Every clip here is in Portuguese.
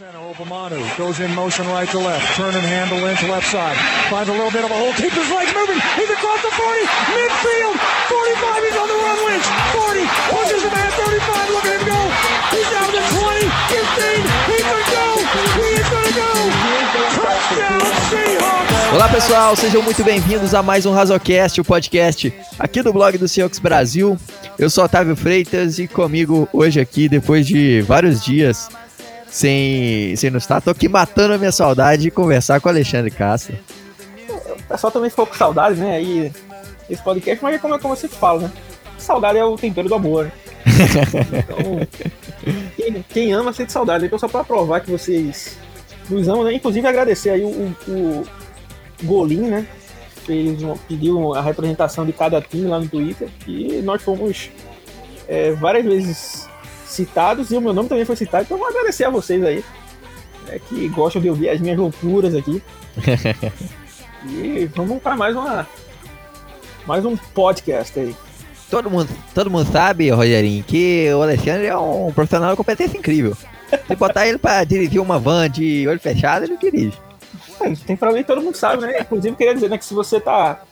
Obamanu goes in motion right to left. Turn and handle into left side. Finds a little bit of a hole. Keeps his legs moving. He's across the 40. Midfield. 45. He's on the run. Lynch. 40. Pushes him at 35. Look at him go. He's down to 20. 15. He's going to go. Going to go. Touchdown Seahawks. Olá pessoal, sejam muito bem-vindos a mais um Razocast, o podcast aqui do blog do Seahawks Brasil. Eu sou Otávio Freitas e comigo hoje aqui, depois de vários dias sem, sem não estar, tô aqui matando a minha saudade de conversar com o Alexandre Castro. O pessoal também ficou com saudade, né? Aí, esse podcast, mas é como, como você fala, né? Saudade é o tempero do amor, né? Então, quem, quem, ama sente saudade. Então, só pra provar que vocês nos amam, né? Inclusive, agradecer aí o, o, o Golim, né? Fez pediu a representação de cada time lá no Twitter e nós fomos é, várias vezes citados e o meu nome também foi citado. Então, vou agradecer a vocês aí né, que gostam de ouvir as minhas loucuras aqui. e vamos para mais uma mais um podcast aí. Todo mundo, todo mundo sabe, Rogerinho, que o Alexandre é um profissional de competência incrível. Se botar ele para dirigir uma van de olho fechado, ele dirige. É, tem mim, todo mundo sabe, né? Inclusive, queria dizer né, que se você tá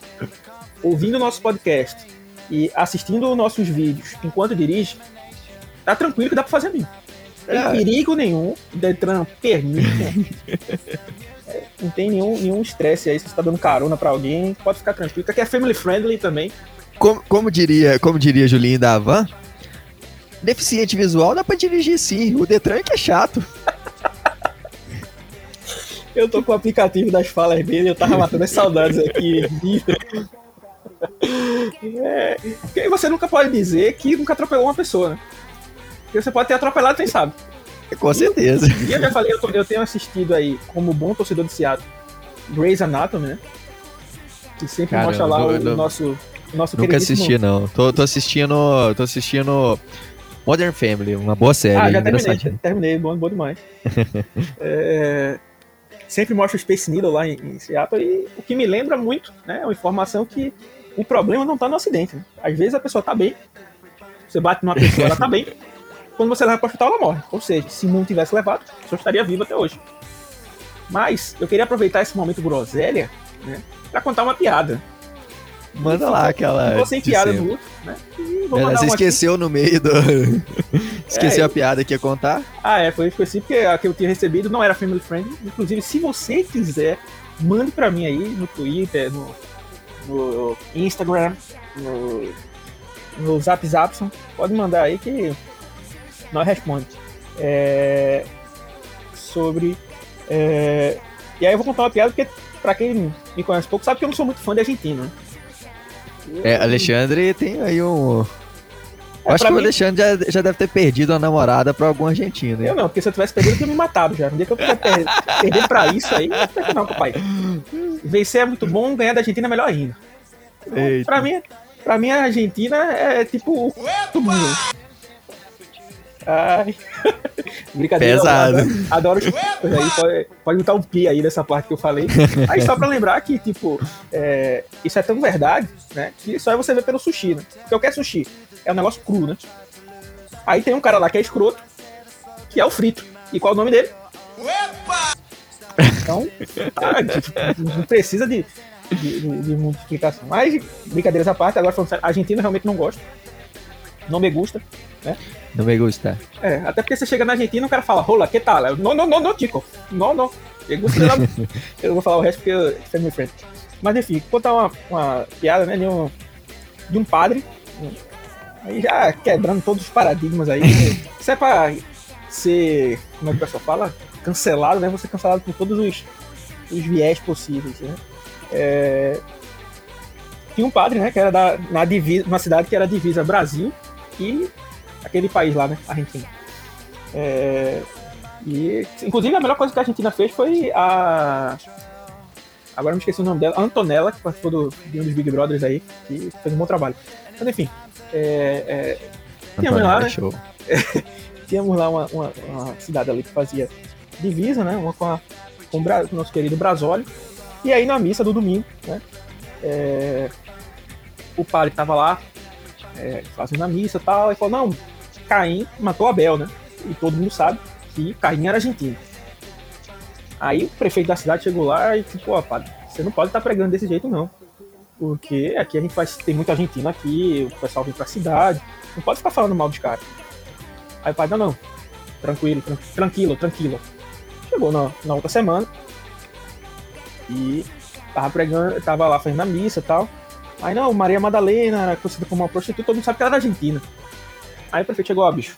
ouvindo o nosso podcast e assistindo nossos vídeos enquanto dirige, tá tranquilo que dá pra fazer mesmo. Tem é. perigo nenhum, Detran permite. é, não tem nenhum estresse aí, se você tá dando carona pra alguém, pode ficar tranquilo, que aqui é family friendly também. Como, como, diria, como diria Julinho da Havan, deficiente visual dá pra dirigir sim, o Detran é que é chato. eu tô com o aplicativo das falas dele, eu tava matando as saudades aqui. é, você nunca pode dizer que nunca atropelou uma pessoa, né? Porque você pode ter atropelado, quem sabe. Com certeza. E eu já falei, eu, tô, eu, tenho assistido aí, como bom torcedor de Seattle, Grey's Anatomy, né? Que sempre Cara, mostra lá o, o nosso, o nosso Nunca assisti, não. Tô, tô assistindo. Tô assistindo. Modern Family, uma boa série. Ah, já terminei, terminei, bom, bom demais. é, sempre mostra o Space Needle lá em, em, Seattle e o que me lembra muito, né, é uma informação que o problema não tá no acidente. Né? Às vezes a pessoa tá bem, você bate numa pessoa, ela tá bem, quando você leva para o hospital, ela morre. Ou seja, se não tivesse levado, a pessoa estaria viva até hoje. Mas eu queria aproveitar esse momento groselha, né, para contar uma piada. Manda lá aquela. Ficou sem piada no outro, né? Você esqueceu aqui. no meio do. esqueceu é, a piada que ia contar? Ah, é, foi, assim, porque a que eu tinha recebido não era family friendly. Inclusive, se você quiser, mande pra mim aí no Twitter, no, no Instagram, no, no Zap Zapson. Pode mandar aí que nós responde. É, sobre. É, e aí eu vou contar uma piada, porque pra quem me conhece pouco, sabe que eu não sou muito fã de Argentina. Né? É, Alexandre tem aí um. É, acho que mim... o Alexandre já, já deve ter perdido a namorada pra algum argentino. Eu não, porque se eu tivesse perdido, eu tinha me matado já. No dia que eu per perder pra isso aí, não, papai. Vencer é muito bom, ganhar da Argentina é melhor ainda. Então, pra mim, pra mim, a Argentina é tipo. Todo mundo. Ai. Brincadeira. Pesado. Adoro, adoro aí. Pode, pode botar um pi aí nessa parte que eu falei. Aí só pra lembrar que, tipo, é, isso é tão verdade, né? Que só é você ver pelo sushi, né? Porque o que é sushi? É um negócio cru, né? Aí tem um cara lá que é escroto, que é o frito. E qual é o nome dele? Opa! Então, tipo, não precisa de, de, de, de muita explicação. Mas, brincadeiras à parte, agora falando sério, a Argentina realmente não gosta. Não me gusta, né? Não me gusta. É, até porque você chega na Argentina e o cara fala, rola, que tal? Não, não, não, não, Tico. Não, não. Eu, eu vou falar o resto porque eu sou meu friend. Mas enfim, contar uma, uma piada, né, de um, de um padre. Aí já quebrando todos os paradigmas aí. Isso é pra ser, como é que o pessoal fala? Cancelado, né? Você cancelado por todos os, os viés possíveis, né? É... Tinha um padre, né, que era da, na divisa, uma cidade que era divisa Brasil e aquele país lá, né? Argentina. É, e, inclusive, a melhor coisa que a Argentina fez foi a. Agora me esqueci o nome dela, a Antonella, que participou do, de um dos Big Brothers aí, que fez um bom trabalho. Mas enfim, é, é, tínhamos lá, né? tínhamos lá uma, uma, uma, cidade ali que fazia divisa, né? Uma com, a, com o, Bra, com o nosso querido Brasólio. E aí na missa do domingo, né? É, o padre estava lá é, fazendo a missa e tal, e falou, não, Caim matou Abel, né? E todo mundo sabe que Caim era argentino. Aí o prefeito da cidade chegou lá e tipo, ó, padre, você não pode estar tá pregando desse jeito não. Porque aqui a gente faz, tem muito argentino aqui, o pessoal vem pra cidade, não pode ficar falando mal dos caras. Aí o padre, não, não, tranquilo, tranquilo, tranquilo. Chegou na, na outra semana e tava pregando, tava lá fazendo a missa e tal. Aí não, Maria Madalena era conhecida como uma prostituta, todo mundo sabe que ela era argentina. Aí o prefeito chegou, ó, bicho,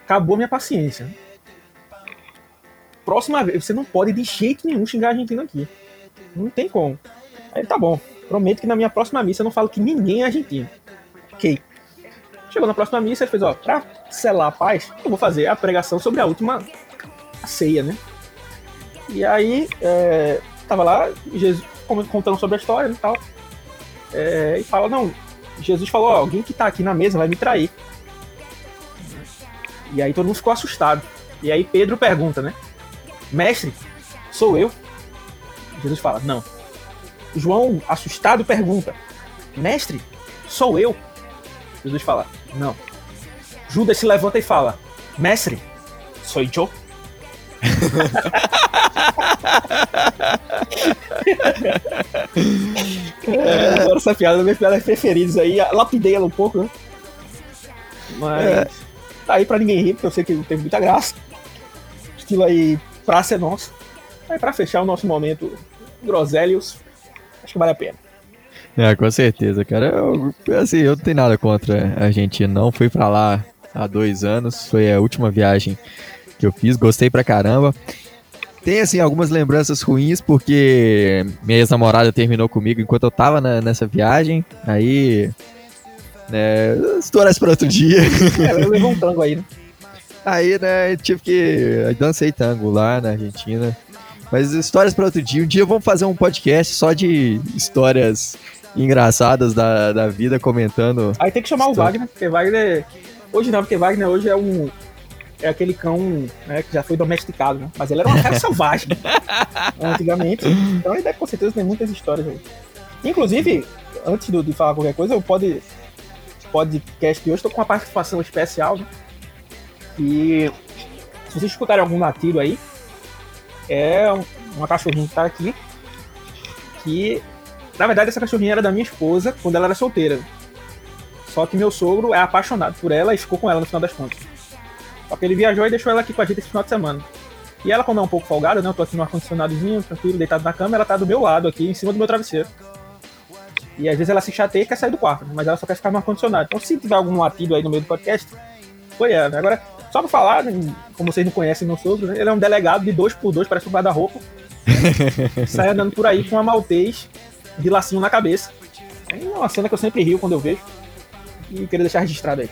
acabou minha paciência próxima vez, você não pode de jeito nenhum xingar a Argentina aqui. Não tem como. Aí tá bom. Prometo que na minha próxima missa eu não falo que ninguém é argentino. Ok. Chegou na próxima missa, ele fez, ó, pra selar a paz, eu vou fazer a pregação sobre a última ceia, né? E aí, é, tava lá, Jesus contando sobre a história e tal. É, e fala, não, Jesus falou, ó, alguém que tá aqui na mesa vai me trair. E aí todo mundo ficou assustado. E aí Pedro pergunta, né? Mestre, sou eu? Jesus fala, não. João, assustado, pergunta: Mestre, sou eu? Jesus fala, não. Judas se levanta e fala: Mestre, sou eu? é, agora essa piada, minhas piadas preferidas aí, lapidei ela um pouco, né? Mas é. tá aí pra ninguém rir, porque eu sei que não tem muita graça. Estilo aí praça é nossa. Aí para fechar o nosso momento groselhos, acho que vale a pena. É, com certeza, cara. Eu, assim, eu não tenho nada contra a Argentina, não. Fui para lá há dois anos, foi a última viagem que eu fiz, gostei pra caramba. Tem, assim, algumas lembranças ruins, porque minha ex-namorada terminou comigo enquanto eu tava na, nessa viagem. Aí. Né, histórias para outro dia. É, levou um tango aí, né? Aí, né, tive que. Eu dancei tango lá na Argentina. Mas histórias para outro dia. Um dia vamos fazer um podcast só de histórias engraçadas da, da vida, comentando. Aí tem que chamar o Wagner, porque Wagner. Hoje não, porque Wagner hoje é um. É aquele cão né, que já foi domesticado, né? Mas ele era uma cara selvagem antigamente. Então ele deve com certeza ter muitas histórias aí. Inclusive, antes de falar qualquer coisa, o pod, podcast de hoje estou com uma participação especial, né? E se vocês escutarem algum latido aí, é uma cachorrinha que tá aqui. Que na verdade essa cachorrinha era da minha esposa quando ela era solteira. Só que meu sogro é apaixonado por ela e ficou com ela no final das contas. Só que ele viajou e deixou ela aqui com a gente esse final de semana. E ela, quando é um pouco folgada, né? Eu tô aqui no ar-condicionadozinho, tranquilo, deitado na cama, ela tá do meu lado aqui, em cima do meu travesseiro. E às vezes ela se chateia e quer sair do quarto, mas ela só quer ficar no ar-condicionado. Então se tiver algum latido aí no meio do podcast, foi ela. Agora, só pra falar, como vocês não conhecem meu sogro, né? ele é um delegado de dois por dois, parece um guarda-roupa. sai andando por aí com uma maltês de lacinho na cabeça. É uma cena que eu sempre rio quando eu vejo. E queria deixar registrado aí.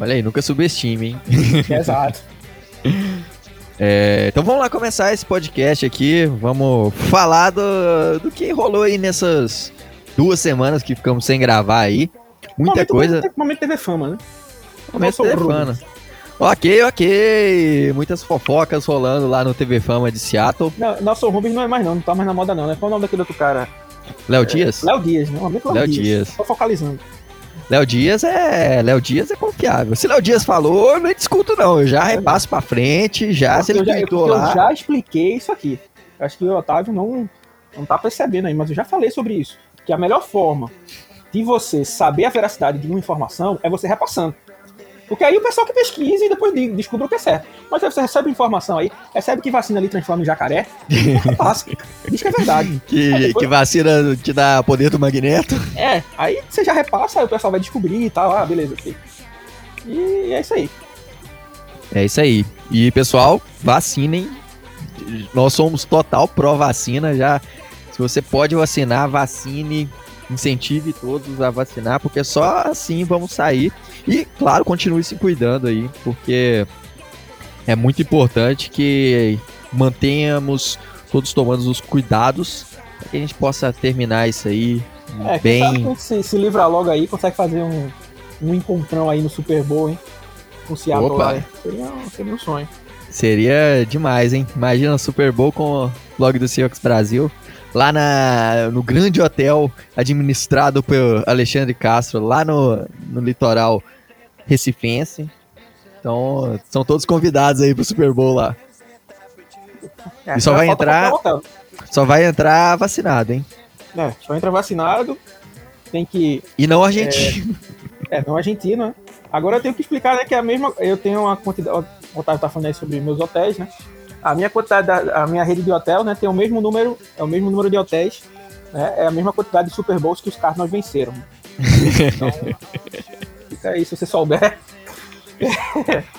Olha aí, nunca subestime, hein? Exato. É, então vamos lá começar esse podcast aqui. Vamos falar do, do que rolou aí nessas duas semanas que ficamos sem gravar aí. Muita momento, coisa. Momento TV Fama, né? Momento TV Fama. Ok, ok. Muitas fofocas rolando lá no TV Fama de Seattle. Não, nosso Rubens não é mais não, não tá mais na moda não, né? Qual é o nome daquele outro cara? Léo Dias? É, Léo Dias, né? Léo, Léo Dias. Dias. Tô focalizando. Léo Dias é. Léo Dias é confiável. Se Léo Dias falou, eu não discuto, não. Eu já repasso pra frente, já porque se ele tweetou lá. Eu já expliquei isso aqui. Acho que o Otávio não, não tá percebendo aí, mas eu já falei sobre isso. Que a melhor forma de você saber a veracidade de uma informação é você repassando. Porque aí o pessoal que pesquisa e depois descobre o que é certo. Mas aí você recebe informação aí, recebe que vacina ali transforma em jacaré, passa. Diz que é verdade. Que, é, depois... que vacina te dá poder do magneto. É, aí você já repassa, aí o pessoal vai descobrir e tal. Ah, beleza. E é isso aí. É isso aí. E pessoal, vacinem. Nós somos total pró-vacina já. Se você pode vacinar, vacine incentive todos a vacinar, porque só assim vamos sair. E, claro, continue se cuidando aí, porque é muito importante que mantenhamos todos tomando os cuidados para que a gente possa terminar isso aí é, bem. Se, se livrar logo aí, consegue fazer um, um encontrão aí no Super Bowl, hein? Com o Seattle Opa. lá. Seria, seria um sonho. Seria demais, hein? Imagina o Super Bowl com o blog do Seahawks Brasil lá na, no grande hotel administrado pelo Alexandre Castro, lá no, no litoral recifense. Então, são todos convidados aí pro Super Bowl lá. É, E só vai entrar-. Só vai entrar vacinado, hein? É, só entra vacinado, tem que. E não argentino. É, não argentino, né? Agora eu tenho que explicar, né, que é a mesma. Eu tenho uma quantidade. O Otávio tá falando aí sobre meus hotéis, né? A minha quantidade, da, a minha rede de hotel, né, tem o mesmo número, é o mesmo número de hotéis, né? É a mesma quantidade de Super Bowls que os Cardinals venceram. Então, fica aí se você souber.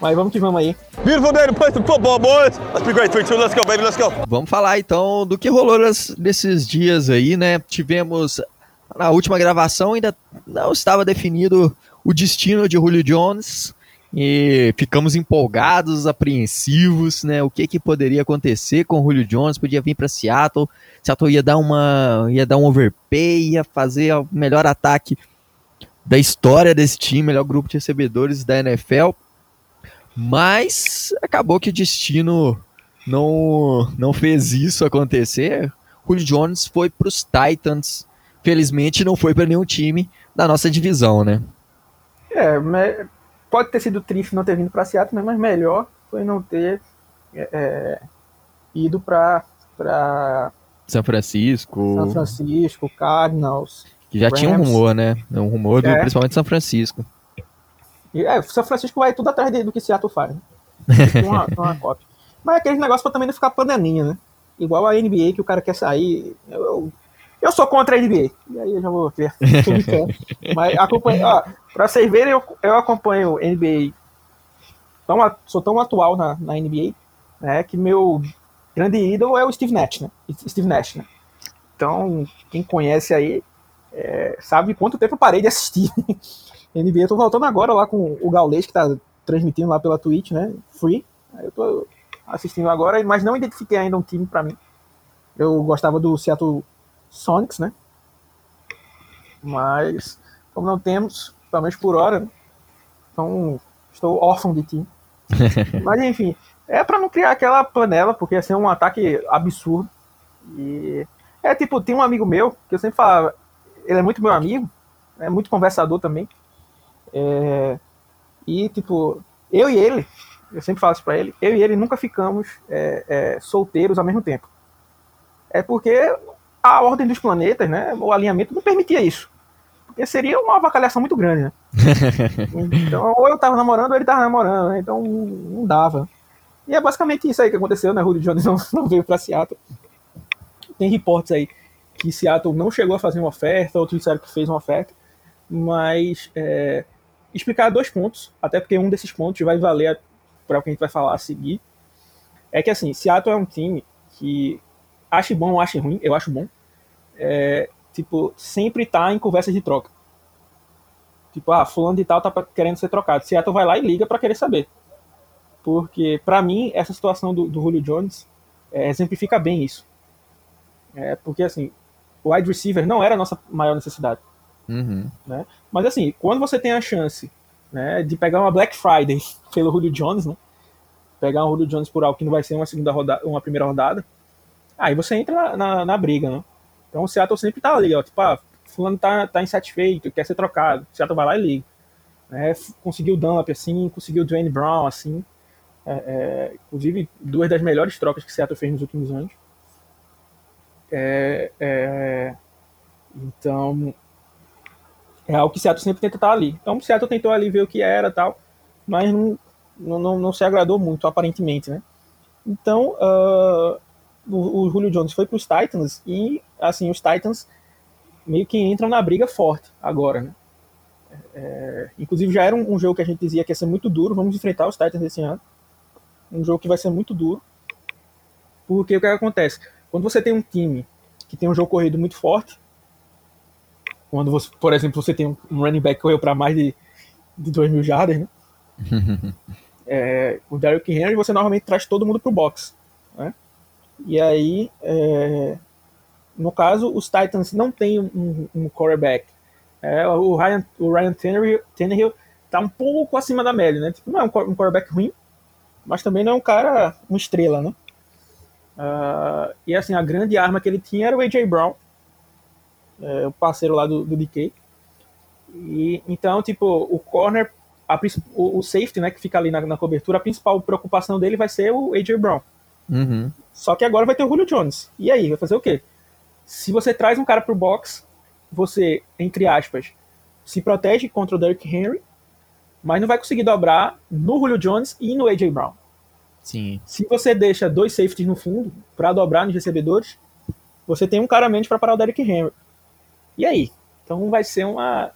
Mas vamos que vamos aí. Beautiful day to play some football, boys. Let's be great. 3 2, let's go, baby, let's go. Vamos falar então do que rolou nas- nesses dias aí, né? Tivemos na última gravação ainda não estava definido o destino de Julio Jones e ficamos empolgados, apreensivos, né? O que que poderia acontecer com o Julio Jones? Podia vir para Seattle, Seattle ia dar uma ia dar um overpay, ia fazer o melhor ataque da história desse time, melhor grupo de recebedores da NFL. Mas acabou que o destino não, não fez isso acontecer. Julio Jones foi para os Titans. Felizmente não foi para nenhum time da nossa divisão, né? É, me- pode ter sido triste não ter vindo para Seattle, né, mas melhor foi não ter é, é, ido para São Francisco, São Francisco, Cardinals. que já tinha um Rams. rumor, né? Um rumor do, É. principalmente São Francisco. E, é, São Francisco vai tudo atrás de- do que Seattle faz. Né? Uma, uma cópia. Mas é aquele negócio pra também não ficar panelinha, né? Igual a NBA, que o cara quer sair. Eu, eu, eu sou contra a NBA. E aí eu já vou ver. Brincando. Mas acompanho. Ó, pra vocês verem, eu, eu acompanho NBA. Tão, sou tão atual na, na NBA, né? Que meu grande ídolo é o Steve Nash, né? Steve Nash, né? Então, quem conhece aí é, sabe quanto tempo eu parei de assistir. NBA, eu tô voltando agora lá com o Gaulês, que tá transmitindo lá pela Twitch, né? Free. Eu tô assistindo agora, mas não identifiquei ainda um time pra mim. Eu gostava do Seattle Sonics, né? Mas, como não temos, pelo menos por hora, né? então estou órfão de time. mas enfim, é pra não criar aquela panela, porque ia ser um ataque absurdo. E é tipo, tem um amigo meu, que eu sempre falava, ele é muito meu amigo, é muito conversador também. É, e, tipo, eu e ele, eu sempre falo isso pra ele, eu e ele nunca ficamos é, é, solteiros ao mesmo tempo. É porque a ordem dos planetas, né, o alinhamento não permitia isso. Porque seria uma avacalhação muito grande, né? Então, ou eu tava namorando ou ele tava namorando, né? Então não dava. E é basicamente isso aí que aconteceu, né? Julio Jones não, não veio pra Seattle. Tem reportes aí que Seattle não chegou a fazer uma oferta, outros disseram que fez uma oferta, mas é, explicar dois pontos, até porque um desses pontos vai valer para o que a gente vai falar a seguir. É que assim, Seattle é um time que ache bom ou ache ruim, eu acho bom. É, tipo, sempre tá em conversas de troca. Tipo, ah, fulano de tal tá querendo ser trocado. Seattle vai lá e liga para querer saber. Porque, para mim, essa situação do, do Julio Jones é, exemplifica bem isso. É, porque, assim, o wide receiver não era a nossa maior necessidade. Uhum. Né? Mas, assim, quando você tem a chance né, de pegar uma Black Friday pelo Julio Jones, né? Pegar um Julio Jones por algo que não vai ser uma segunda rodada, uma primeira rodada, aí você entra na, na, na briga, né? Então o Seattle sempre tá ali, ó, tipo, ah, fulano tá, tá insatisfeito, quer ser trocado. O Seattle vai lá e liga. F- Conseguiu o Dunlap, assim, conseguiu o Dwayne Brown, assim. É, é, inclusive, duas das melhores trocas que o Seattle fez nos últimos anos. É, é, então, é algo que o Seattle sempre tenta estar ali. Então o Seattle tentou ali ver o que era tal, mas não, não, não, se agradou muito, aparentemente, né? Então, ah, o, o Julio Jones foi para os Titans e, assim, os Titans meio que entram na briga forte agora, né? É, inclusive já era um, um jogo que a gente dizia que ia ser muito duro, vamos enfrentar os Titans esse ano. Um jogo que vai ser muito duro. Porque o que acontece? Quando você tem um time que tem um jogo corrido muito forte, quando você, por exemplo, você tem um um running back que correu para mais de, de 2 mil jardas, né? É, o Derrick Henry, você normalmente traz todo mundo pro box. Né? E aí, é, no caso, os Titans não têm um, um quarterback. É, o Ryan, o Ryan Tannehill, Tannehill tá um pouco acima da média, né? Tipo, não é um, um quarterback ruim, mas também não é um cara, uma estrela, né? Ah, e assim, a grande arma que ele tinha era o A.J. Brown, é, o parceiro lá do, do DK. E, então, tipo, o corner a o, o safety, né, que fica ali na, na cobertura, a principal preocupação dele vai ser o A.J. Brown. Uhum. Só que agora vai ter o Julio Jones. E aí, vai fazer o quê? Se você traz um cara pro box, você, entre aspas, se protege contra o Derrick Henry, mas não vai conseguir dobrar no Julio Jones e no AJ Brown. Sim. Se você deixa dois safeties no fundo para dobrar nos recebedores, você tem um cara menos para parar o Derrick Henry. E aí? Então vai ser uma.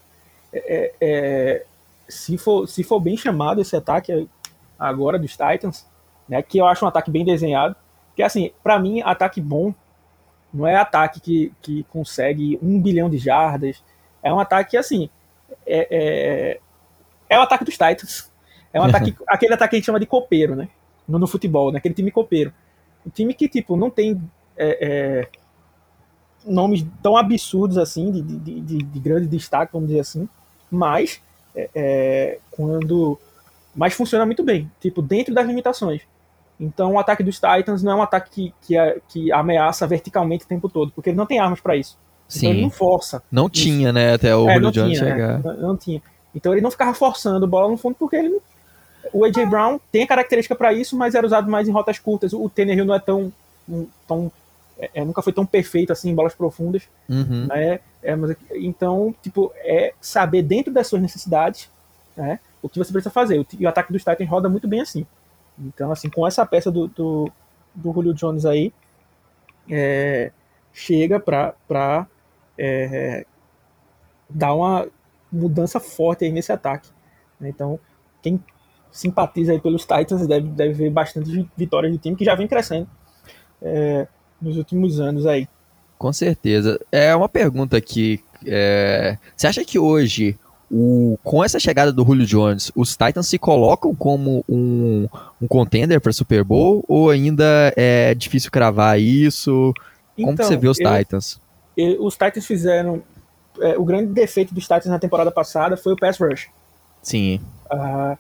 é, é, é, se, for, se for bem chamado esse ataque agora dos Titans, né, que eu acho um ataque bem desenhado, que assim, para mim, ataque bom não é ataque que, que consegue um bilhão de jardas, é um ataque que, assim, é, é, é o ataque dos Titans. É um ataque, aquele ataque que a gente chama de copeiro, né? No, no futebol, né? Aquele time copeiro. Um time que, tipo, não tem é, é, nomes tão absurdos assim, de, de, de, de, grande destaque, vamos dizer assim, mas é, é, quando. Mas funciona muito bem, tipo, dentro das limitações. Então o ataque dos Titans não é um ataque que, que, é, que ameaça verticalmente o tempo todo, porque ele não tem armas para isso. Sim. Então ele não força. Não isso. tinha, né, até o É, Julio Jones tinha, chegar. né? Não, não tinha. Então ele não ficava forçando bola no fundo porque ele não... O AJ Brown tem a característica para isso, mas era usado mais em rotas curtas. O Tannehill não é tão, tão é, é, nunca foi tão perfeito assim em bolas profundas, Uhum. né? É, mas, então, tipo, é saber dentro das suas necessidades, né? O que você precisa fazer. O, e o ataque dos Titans roda muito bem assim. Então, assim, com essa peça do, do, do Julio Jones aí, é, chega pra é, dar uma mudança forte aí nesse ataque. né? Então, quem simpatiza aí pelos Titans deve, deve ver bastante vitórias do time que já vem crescendo é, nos últimos anos aí. Com certeza. É uma pergunta aqui. é, Você acha que hoje, o... com essa chegada do Julio Jones, os Titans se colocam como um, um contender para Super Bowl ou ainda é difícil cravar isso? Como Então, você vê os Titans? e- os Titans fizeram. é, o grande defeito dos Titans na temporada passada foi o pass rush. Sim. Ah,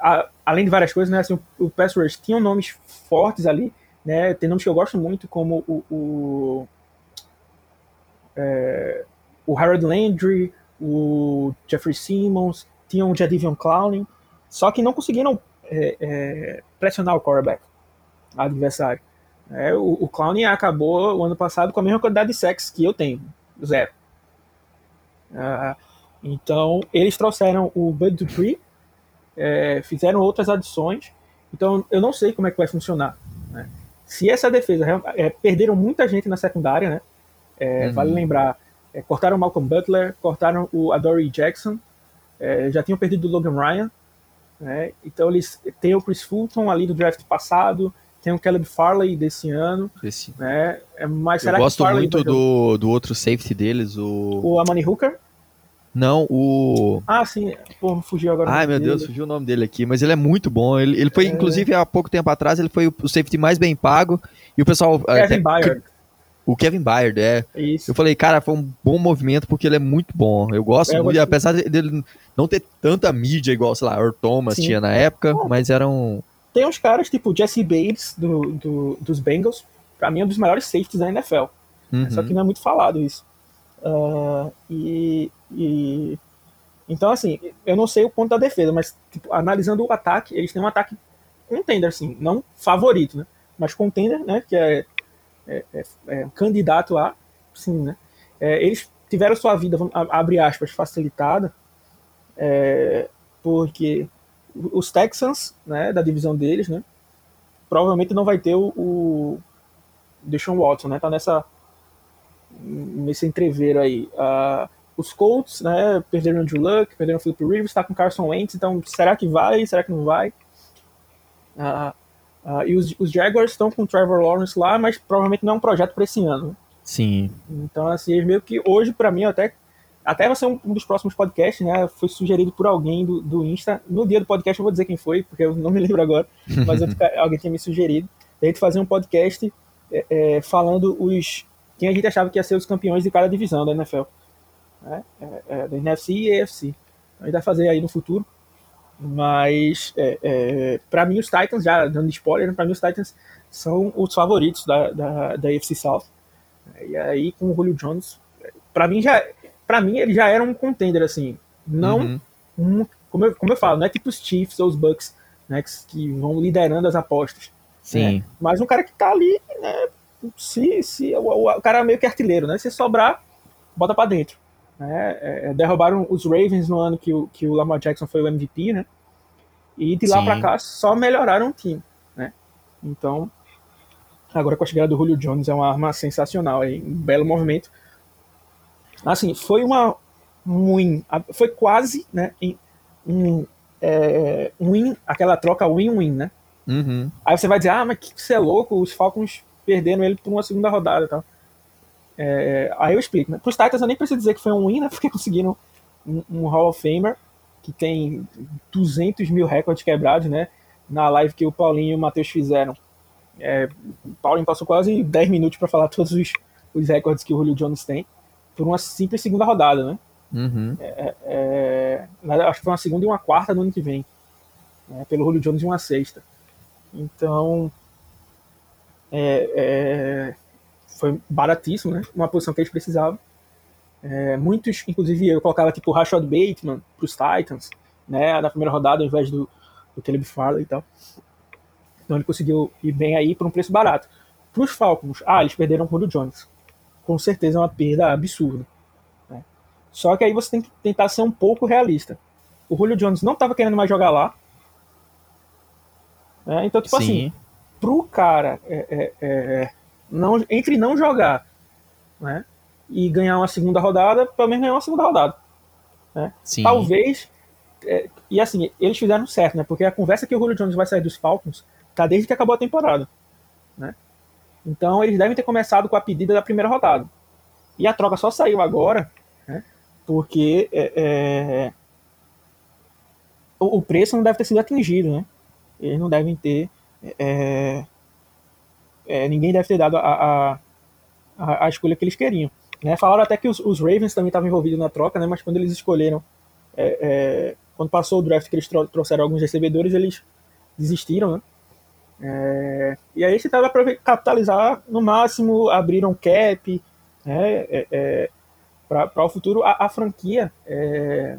a- além de várias coisas, né? Assim, o, o pass rush tinha nomes fortes ali, né? Tem nomes que eu gosto muito, como o. o é, o Harold Landry, o Jeffrey Simmons, tinham o Jadivion Clowney, só que não conseguiram é, é, pressionar o quarterback adversário. É, o, o Clowney acabou o ano passado com a mesma quantidade de sacks que eu tenho, zero. Ah, então, eles trouxeram o Bud Dupree, é, fizeram outras adições, então eu não sei como é que vai funcionar. né? Se essa defesa é, perderam muita gente na secundária, né? É, Uhum. Vale lembrar, é, cortaram o Malcolm Butler, cortaram o Adoree Jackson, é, já tinham perdido o Logan Ryan, né? então eles têm o Chris Fulton ali do draft passado, tem o Caleb Farley desse ano, Esse- né? É, mas Eu será gosto que muito do, do outro safety deles, o. o Amani Hooker? Não, o. Ah, sim, pô, fugiu agora. Ai, meu Deus, dele. fugiu o nome dele aqui, mas ele é muito bom. Ele, ele foi, É. inclusive, há pouco tempo atrás, ele foi o safety mais bem pago. E o pessoal. até- Kevin Byard. O Kevin Byard, é. Isso. Eu falei, cara, foi um bom movimento porque ele é muito bom. Eu gosto É, eu muito, e gosto- apesar de- dele não ter tanta mídia igual, sei lá, Earl Thomas Sim. tinha na época, Bom. mas era um. Tem uns caras tipo o Jesse Bates do, do- dos Bengals, pra mim é um dos melhores safeties da NFL. Uhum. Só que não é muito falado isso. Ah, e, e- então assim, eu não sei o ponto da defesa, mas tipo, analisando o ataque, eles têm um ataque contender, assim, não favorito, né? Mas contender, né? Que é, é, é- é candidato a, sim, né? É, eles tiveram sua vida, abre aspas, facilitada, é, porque os Texans, né, da divisão deles, né, provavelmente não vai ter o, o Deshaun Watson, né, tá nessa nesse entreveiro aí. Ah, os Colts, né, perderam o Andrew Luck, perderam o Philip Rivers, tá com Carson Wentz, então será que vai, será que não vai? Ah, ah, e os, os Jaguars estão com o Trevor Lawrence lá, mas provavelmente não é um projeto para esse ano. né? Sim. Então, assim, meio que hoje, pra mim, até, até vai ser um, um dos próximos podcasts, né? Foi sugerido por alguém do, do Insta. No dia do podcast eu vou dizer quem foi, porque eu não me lembro agora, mas alguém tinha me sugerido. A gente fazer um podcast é, é, falando os. Quem a gente achava que ia ser os campeões de cada divisão da NFL. Né? É, é, da NFC e AFC. A gente vai fazer aí no futuro. Mas, é, é, para mim, os Titans, já dando spoiler, para mim, os Titans são os favoritos da, da, da AFC South. E aí, com o Julio Jones, pra mim já, para mim ele já era um contender assim, não Uhum. um, como eu, como eu falo, não é tipo os Chiefs ou os Bucks, né, que, que vão liderando as apostas. Sim. Né? Mas um cara que tá ali, né? Se, se o, o, o cara é meio que artilheiro, né? Se sobrar, bota para dentro. Né? É, derrubaram os Ravens no ano que o, que o Lamar Jackson foi o MVP, né? E de lá para cá só melhoraram o time, né? Então, agora com a chegada do Julio Jones é uma arma sensacional, aí, um belo movimento. Assim, foi uma win, foi quase, né, um, é, win, aquela troca win-win, né? Uhum. Aí você vai dizer, ah, mas que você é louco, os Falcons perderam ele por uma segunda rodada e tal. É, aí eu explico, né? Para os Titans eu nem preciso dizer que foi um win, né? Porque conseguiram um, um Hall of Famer que tem 200 mil recordes quebrados, né? Na live que o Paulinho e o Matheus fizeram. É, o Paulinho passou quase 10 minutos para falar todos os, os recordes que o Julio Jones tem por uma simples segunda rodada, né? Uhum. É, é, acho que foi uma segunda e uma quarta no ano que vem. Né? Pelo Julio Jones e uma sexta. Então, é, é, foi baratíssimo, né? Uma posição que eles precisavam. É, muitos, inclusive eu colocava tipo Rashad Bateman para os Titans, né? Na primeira rodada ao invés do, do Caleb Farley e tal. Então ele conseguiu ir bem aí por um preço barato. Para os Falcons, ah, eles perderam o Julio Jones. Com certeza é uma perda absurda. Né? Só que aí você tem que tentar ser um pouco realista. O Julio Jones não estava querendo mais jogar lá. Né? Então, tipo Sim. assim, pro cara é, é, é, não, entre não jogar né, e ganhar uma segunda rodada, pelo menos ganhar uma segunda rodada. Né? Talvez. É, e assim, eles fizeram certo, né? Porque a conversa que o Julio Jones vai sair dos Falcons tá desde que acabou a temporada. Né? Então eles devem ter começado com a pedida da primeira rodada. E a troca só saiu agora, né? Porque é, é, o, o, preço não deve ter sido atingido, né? Eles não devem ter é, é, ninguém deve ter dado a, a, a, escolha que eles queriam. Né? Falaram até que os, os Ravens também estavam envolvidos na troca, né? mas quando eles escolheram, é, é quando passou o draft que eles trouxeram alguns recebedores, eles desistiram. Né? É, e aí eles tentaram capitalizar no máximo, abriram cap né? É, para o futuro. A, a franquia é,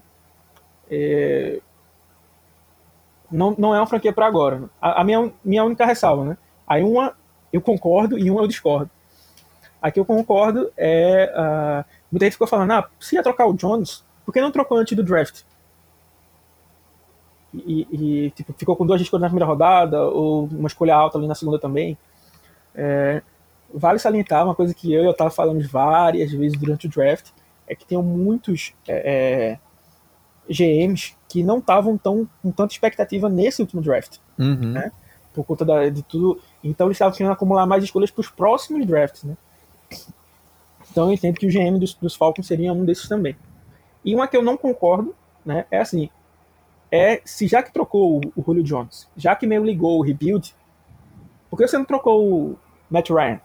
não, não é uma franquia para agora. A, a, minha, minha única ressalva, né? Aí uma eu concordo e uma eu discordo. Aqui eu concordo é. Uh, muita gente ficou falando, ah, se ia trocar o Jones, por que não trocou antes do draft? E, e tipo, ficou com duas escolhas na primeira rodada, ou uma escolha alta ali na segunda também. É, vale salientar uma coisa que eu e eu estava falando várias vezes durante o draft, é que tem muitos é, é GMs que não estavam tão com tanta expectativa nesse último draft, uhum. né? Por conta da, de tudo. Então eles estavam querendo acumular mais escolhas para os próximos drafts, né? Então eu entendo que o GM dos, dos Falcons seria um desses também. E uma que eu não concordo, né? É assim, é se já que trocou o, o Julio Jones, já que meio ligou o rebuild, por que você não trocou o Matt Ryan?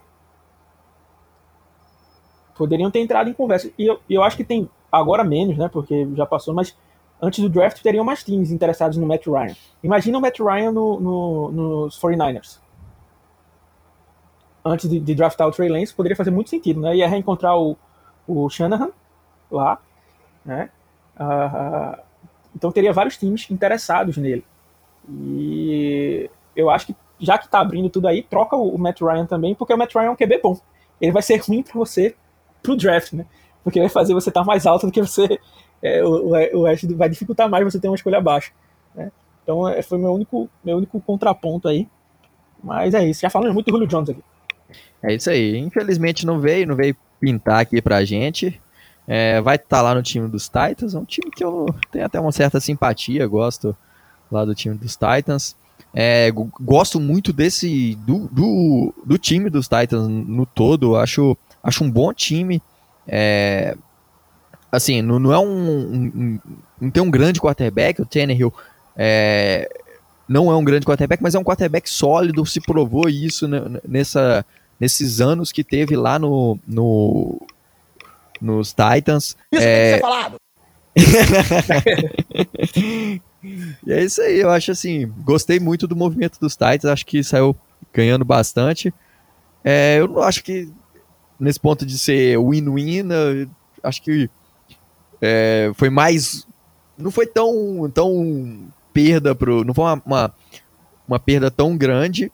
Poderiam ter entrado em conversa. E eu, eu acho que tem agora menos, né? Porque já passou, mas antes do draft teriam mais times interessados no Matt Ryan. Imagina o Matt Ryan no, no, nos 49ers. Antes de, de, draftar o Trey Lance, poderia fazer muito sentido, né? Ia reencontrar o, o Shanahan lá, né? Uh, então teria vários times interessados nele. E eu acho que já que tá abrindo tudo aí, troca o, o Matt Ryan também, porque o Matt Ryan é um QB bom. Ele vai ser ruim para você pro draft, né? Porque vai fazer você estar tá mais alto do que você é, o, o resto vai dificultar mais você ter uma escolha baixa. Né? Então é, foi meu único, meu único contraponto aí. Mas é isso, já falando muito do Julio Jones aqui. É isso aí. Infelizmente não veio, não veio pintar aqui pra gente. É, vai estar tá lá no time dos Titans, é um time que eu tenho até uma certa simpatia, gosto lá do time dos Titans. É, gosto muito desse do, do, do, time dos Titans no todo, acho, acho um bom time. É, assim, não, não é um, um, Não tem um grande quarterback, o Tannehill é, não é um grande quarterback, mas é um quarterback sólido, se provou isso nessa, nesses anos que teve lá no, no nos Titans. Isso é... tem que ser falado! e é isso aí, eu acho assim, gostei muito do movimento dos Titans, acho que saiu ganhando bastante. É, eu não acho que nesse ponto de ser win-win, acho que é, foi mais. Não foi tão, tão perda pro. Não foi uma, uma, uma perda tão grande.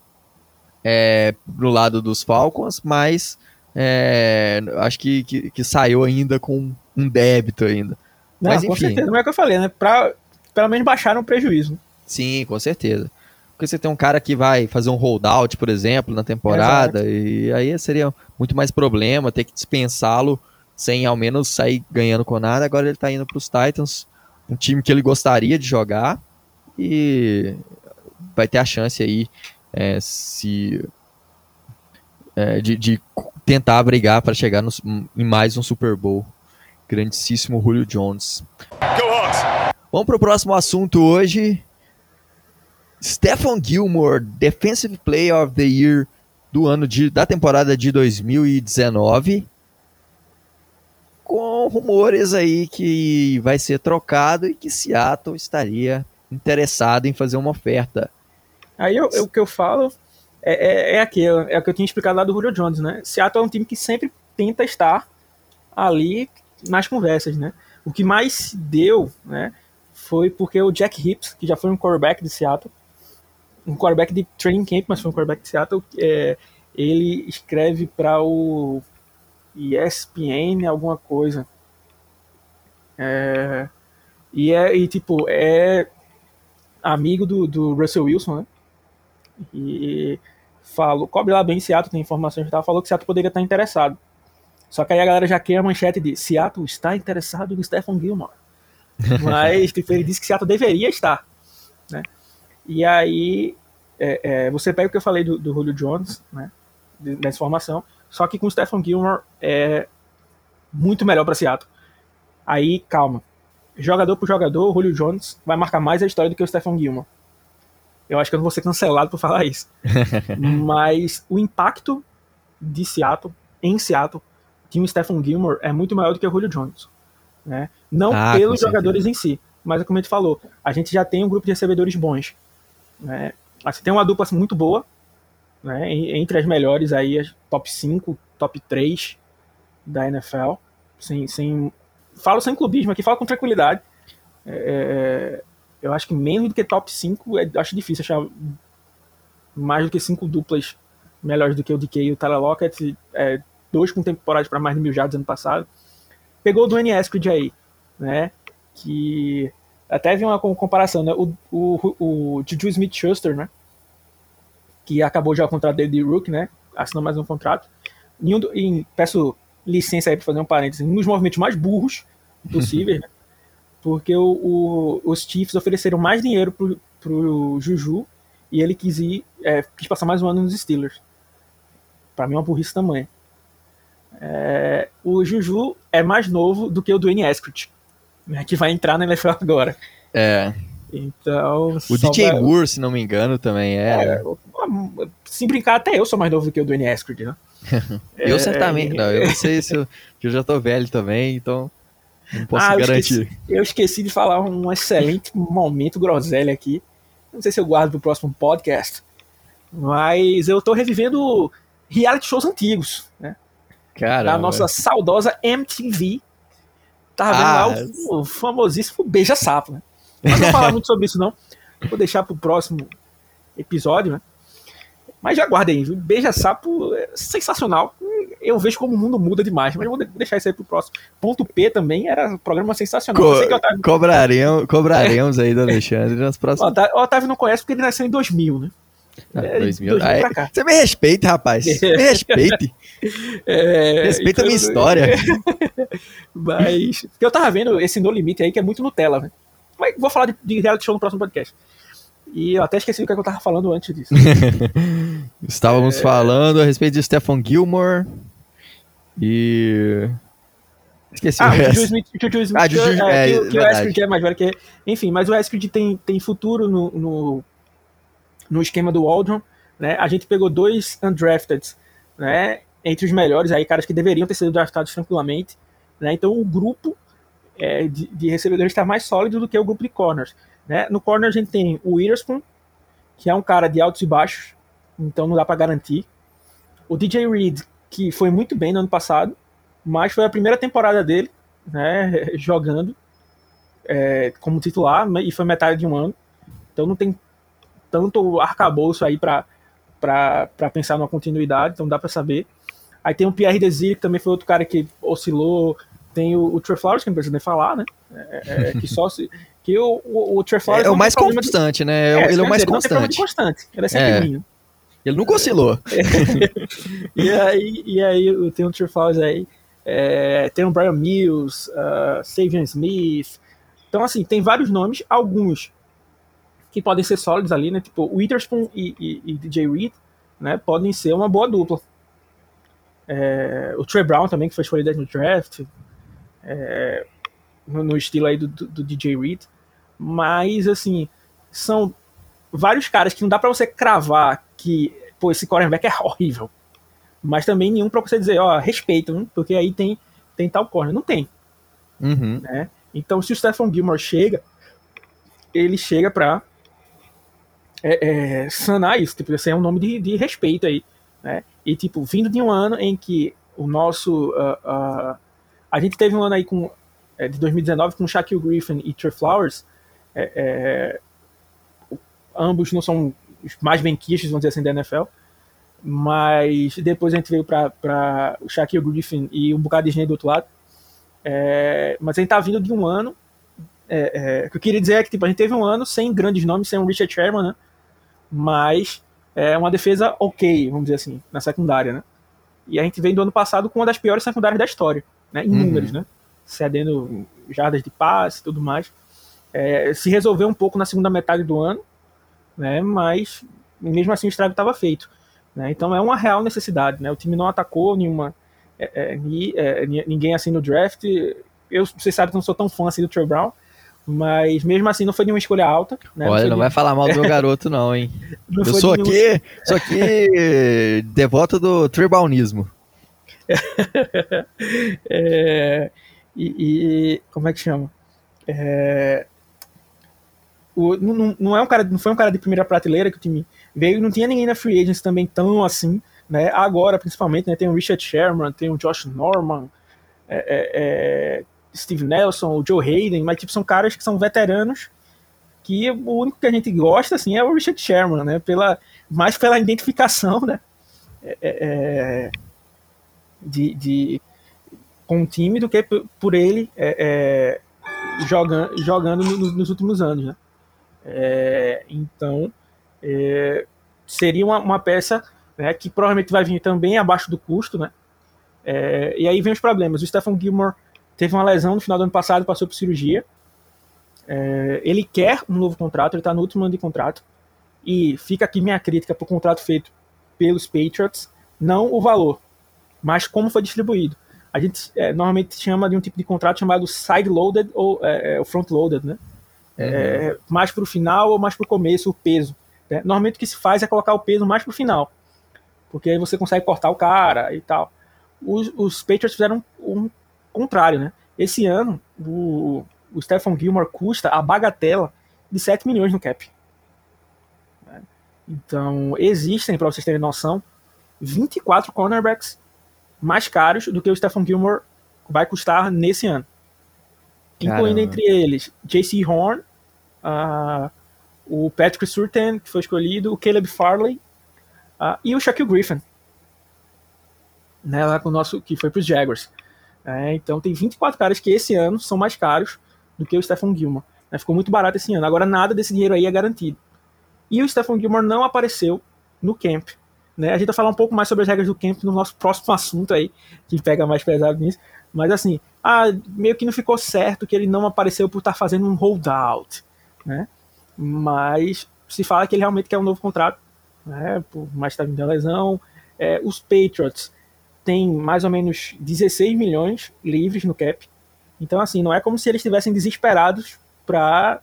é, no lado dos Falcons, mas é, acho que, que, que, saiu ainda com um débito ainda. Não, mas, com enfim. certeza, não é o que eu falei, né? Pra, pelo menos baixaram o prejuízo. Sim, com certeza. Porque você tem um cara que vai fazer um holdout, por exemplo, na temporada, Exato. e aí seria muito mais problema ter que dispensá-lo sem ao menos sair ganhando com nada. Agora ele tá indo para os Titans, um time que ele gostaria de jogar e vai ter a chance aí é, se é, de, de, tentar brigar para chegar no, em mais um Super Bowl. Grandíssimo Julio Jones. Vamos para o próximo assunto hoje. Stephon Gilmore, Defensive Player of the Year do ano de, da temporada de 2019 com rumores aí que vai ser trocado e que Seattle estaria interessado em fazer uma oferta. Aí eu, eu, o que eu falo é, é, é aquilo, é o que eu tinha explicado lá do Julio Jones, né? Seattle é um time que sempre tenta estar ali nas conversas, né? O que mais deu, né, foi porque o Jack Hips, que já foi um quarterback de Seattle, um quarterback de training camp, mas foi um quarterback de Seattle, é, ele escreve para o ESPN alguma coisa. É, e é e, tipo, é amigo do, do Russell Wilson, né? E falou, cobre lá bem Seattle, tem informações e tal, falou que Seattle poderia estar interessado. Só que aí a galera já quer a manchete de Seattle está interessado em Stephen Gilmore. Mas tipo, ele disse que Seattle deveria estar. Né? E aí é, é, você pega o que eu falei do, do Julio Jones, né? Dessa informação. Só que com o Stephen Gilmore é muito melhor para Seattle. Aí, calma. Jogador por jogador, o Julio Jones vai marcar mais a história do que o Stephen Gilmore. Eu acho que eu não vou ser cancelado por falar isso. Mas o impacto de Seattle, em Seattle, que o Stephen Gilmore é muito maior do que o Julio Jones. Né? Não ah, pelos jogadores em si, mas como a gente falou, a gente já tem um grupo de recebedores bons. Né? Assim, tem uma dupla assim, muito boa, né? Entre as melhores aí, as top 5, top 3 da NFL. Sem, sem, falo sem clubismo aqui, falo com tranquilidade. É, é eu acho que menos do que top 5, é, acho difícil achar mais do que 5 duplas melhores do que o DK e o Tyler Lockett. É, dois com temporadas para mais de mil jardas ano passado. Pegou o Dwayne Eskridge aí, né? Que até vi uma comparação, né? O, o, o Juju Smith-Schuster, né? Que acabou já o contrato dele de Rook, né? Assinou mais um contrato. Em, um, em peço licença aí para fazer um parênteses, um dos movimentos mais burros possíveis, né? Porque o, o, os Chiefs ofereceram mais dinheiro pro, pro Juju e ele quis ir, é, quis passar mais um ano nos Steelers. Para mim é uma burrice tamanho. É, o Juju é mais novo do que o Dwayne Eskridge, né, que vai entrar na NFL agora. É. Então. O DJ vai... Moore, se não me engano, também é. é se brincar, até eu sou mais novo do que o Dwayne Eskridge, né? eu é, certamente, não, eu não sei se eu, eu, já tô velho também, então não posso ah, garantir. Eu esqueci, eu esqueci, de falar um excelente momento groselha aqui. Não sei se eu guardo pro próximo podcast, mas eu tô revivendo reality shows antigos, né? Caramba. Da nossa saudosa MTV. Tá vendo ah, lá o, o famosíssimo Beija Sapo, né? Mas não vou falar muito sobre isso, não. Vou deixar pro próximo episódio, né? Mas já guardem, Beija Sapo é sensacional. Eu vejo como o mundo muda demais, mas eu vou deixar isso aí pro próximo. Ponto P também era um programa sensacional. Co Otávio... aí do Alexandre nas próximas. O Otávio não conhece porque ele nasceu em 2000, né? Ah, é, 2000. 2000 você me respeita, rapaz. Me respeite. É, Respeita a minha então, história. Mas. Eu tava vendo esse No Limite aí que é muito Nutella, né? Mas vou falar de, de reality show no próximo podcast. E eu até esqueci o que, é que eu tava falando antes disso. Estávamos é... falando a respeito de Stephen Gilmore. E. Esqueci ah, o resto. Smith, Juju Smith, ah, Juju, é, é, que, que o Eskridge é mais velho que. Enfim, mas o Eskridge tem, tem futuro no, no, no esquema do Waldron. Né? A gente pegou dois undrafted, né? Entre os melhores, aí, caras que deveriam ter sido draftados tranquilamente. Né? Então o grupo é, de, de recebedores está mais sólido do que o grupo de corners. Né? No corner a gente tem o Witherspoon, que é um cara de altos e baixos, então não dá para garantir. O DJ Reed, que foi muito bem no ano passado, mas foi a primeira temporada dele né, jogando é, como titular e foi metade de um ano. Então não tem tanto arcabouço aí para para pensar numa continuidade, então dá para saber. Aí tem o Pierre Desir, que também foi outro cara que oscilou. Tem o, o Trey Flowers, que não precisa nem falar, né? É, é, que só se, que o, o, o Trey Flowers é o mais constante, de... né? É, ele é o mais dizer, constante. constante. Ele é sempre é. Ele nunca oscilou. e, aí, e aí tem o Trey Flowers aí. É, tem o Brian Mills, uh, Savion Smith. Então, assim, tem vários nomes, alguns que podem ser sólidos ali, né? Tipo, o Witherspoon e, e, e DJ Reed, né? Podem ser uma boa dupla. É, o Trey Brown também, que foi escolhido no draft, é, no, estilo aí do, do, DJ Reed. Mas, assim, são vários caras que não dá para você cravar que, pô, esse cornerback é horrível. Mas também nenhum para você dizer, ó, respeito, hein? porque aí tem, tem tal corner. Não tem. Uhum. Né? Então, se o Stephen Gilmore chega, ele chega pra é, é, sanar isso. Tipo, esse é um nome de, de respeito aí. Né? E, tipo, vindo de um ano em que o nosso. Uh, uh, a gente teve um ano aí com, é, de 2019 com Shaquille Griffin e Trey Flowers. É, é, ambos não são os mais benquistas, vamos dizer assim, da NFL. Mas depois a gente veio para o Shaquille Griffin e um bocado de gente do outro lado. É, mas a gente tá vindo de um ano. É, o que eu queria dizer é que tipo, a gente teve um ano sem grandes nomes, sem um Richard Sherman, né? Mas é uma defesa ok, vamos dizer assim, na secundária, né? E a gente vem do ano passado com uma das piores secundárias da história, né? Em uhum. números, né? Cedendo jardas de passe e tudo mais. É, se resolveu um pouco na segunda metade do ano, né? Mas mesmo assim o estrago estava feito. Né? Então é uma real necessidade. Né? O time não atacou nenhuma, é, é, é ninguém assim no draft. Eu, vocês sabem que não sou tão fã assim do Trey Brown, mas mesmo assim não foi nenhuma escolha alta. Né? Olha, não, não vai falar mal do meu garoto, não, hein? Não eu sou nenhum... aqui, sou aqui devoto do Brownismo. é, e, e, como é que chama? É, o, não, não, é um cara, não foi um cara de primeira prateleira que o time veio, não tinha ninguém na free agents também tão assim, né? Agora, principalmente, né, tem o Richard Sherman, tem o Josh Norman, é, é, é, Steve Nelson, o Joe Hayden, mas tipo, são caras que são veteranos que o único que a gente gosta assim é o Richard Sherman, né? Pela, mais pela identificação, né? É, é, é de, de, com o time do que por ele é, jogando, jogando nos, nos últimos anos, né? É, então, é, seria uma, uma peça né, que provavelmente vai vir também abaixo do custo, né? É, e aí vem os problemas. O Stephen Gilmore teve uma lesão no final do ano passado, passou por cirurgia. É, ele quer um novo contrato, ele está no último ano de contrato. E fica aqui minha crítica para o contrato feito pelos Patriots, não o valor, mas como foi distribuído. A gente é, normalmente chama de um tipo de contrato chamado side-loaded ou é, é front-loaded, né? é, mais para o final ou mais para o começo o peso. Né? Normalmente o que se faz é colocar o peso mais para o final, porque aí você consegue cortar o cara e tal. Os, os Patriots fizeram um, um contrário, né? Esse ano o, o Stephen Gilmore custa a bagatela de 7 milhões no cap. Né? Então existem, para vocês terem noção, 24 cornerbacks mais caros do que o Stephen Gilmore vai custar nesse ano. Incluindo Caramba. entre eles J.C. Horn, uh, o Patrick Surtain, que foi escolhido, o Caleb Farley uh, e o Shaquille Griffin, né, lá com o nosso, que foi para os Jaguars. É, então tem 24 caras que esse ano são mais caros do que o Stephen Gilmore. Né, ficou muito barato esse ano. Agora nada desse dinheiro aí é garantido. E o Stephen Gilmore não apareceu no camp. Né? A gente vai falar um pouco mais sobre as regras do camp no nosso próximo assunto aí, que pega mais pesado nisso. Mas assim, ah, meio que não ficou certo que ele não apareceu por estar fazendo um holdout né? Mas se fala que ele realmente quer um novo contrato, né? Por mais estar vindo a lesão. É, os Patriots têm mais ou menos 16 milhões livres no cap. Então, assim, não é como se eles estivessem desesperados para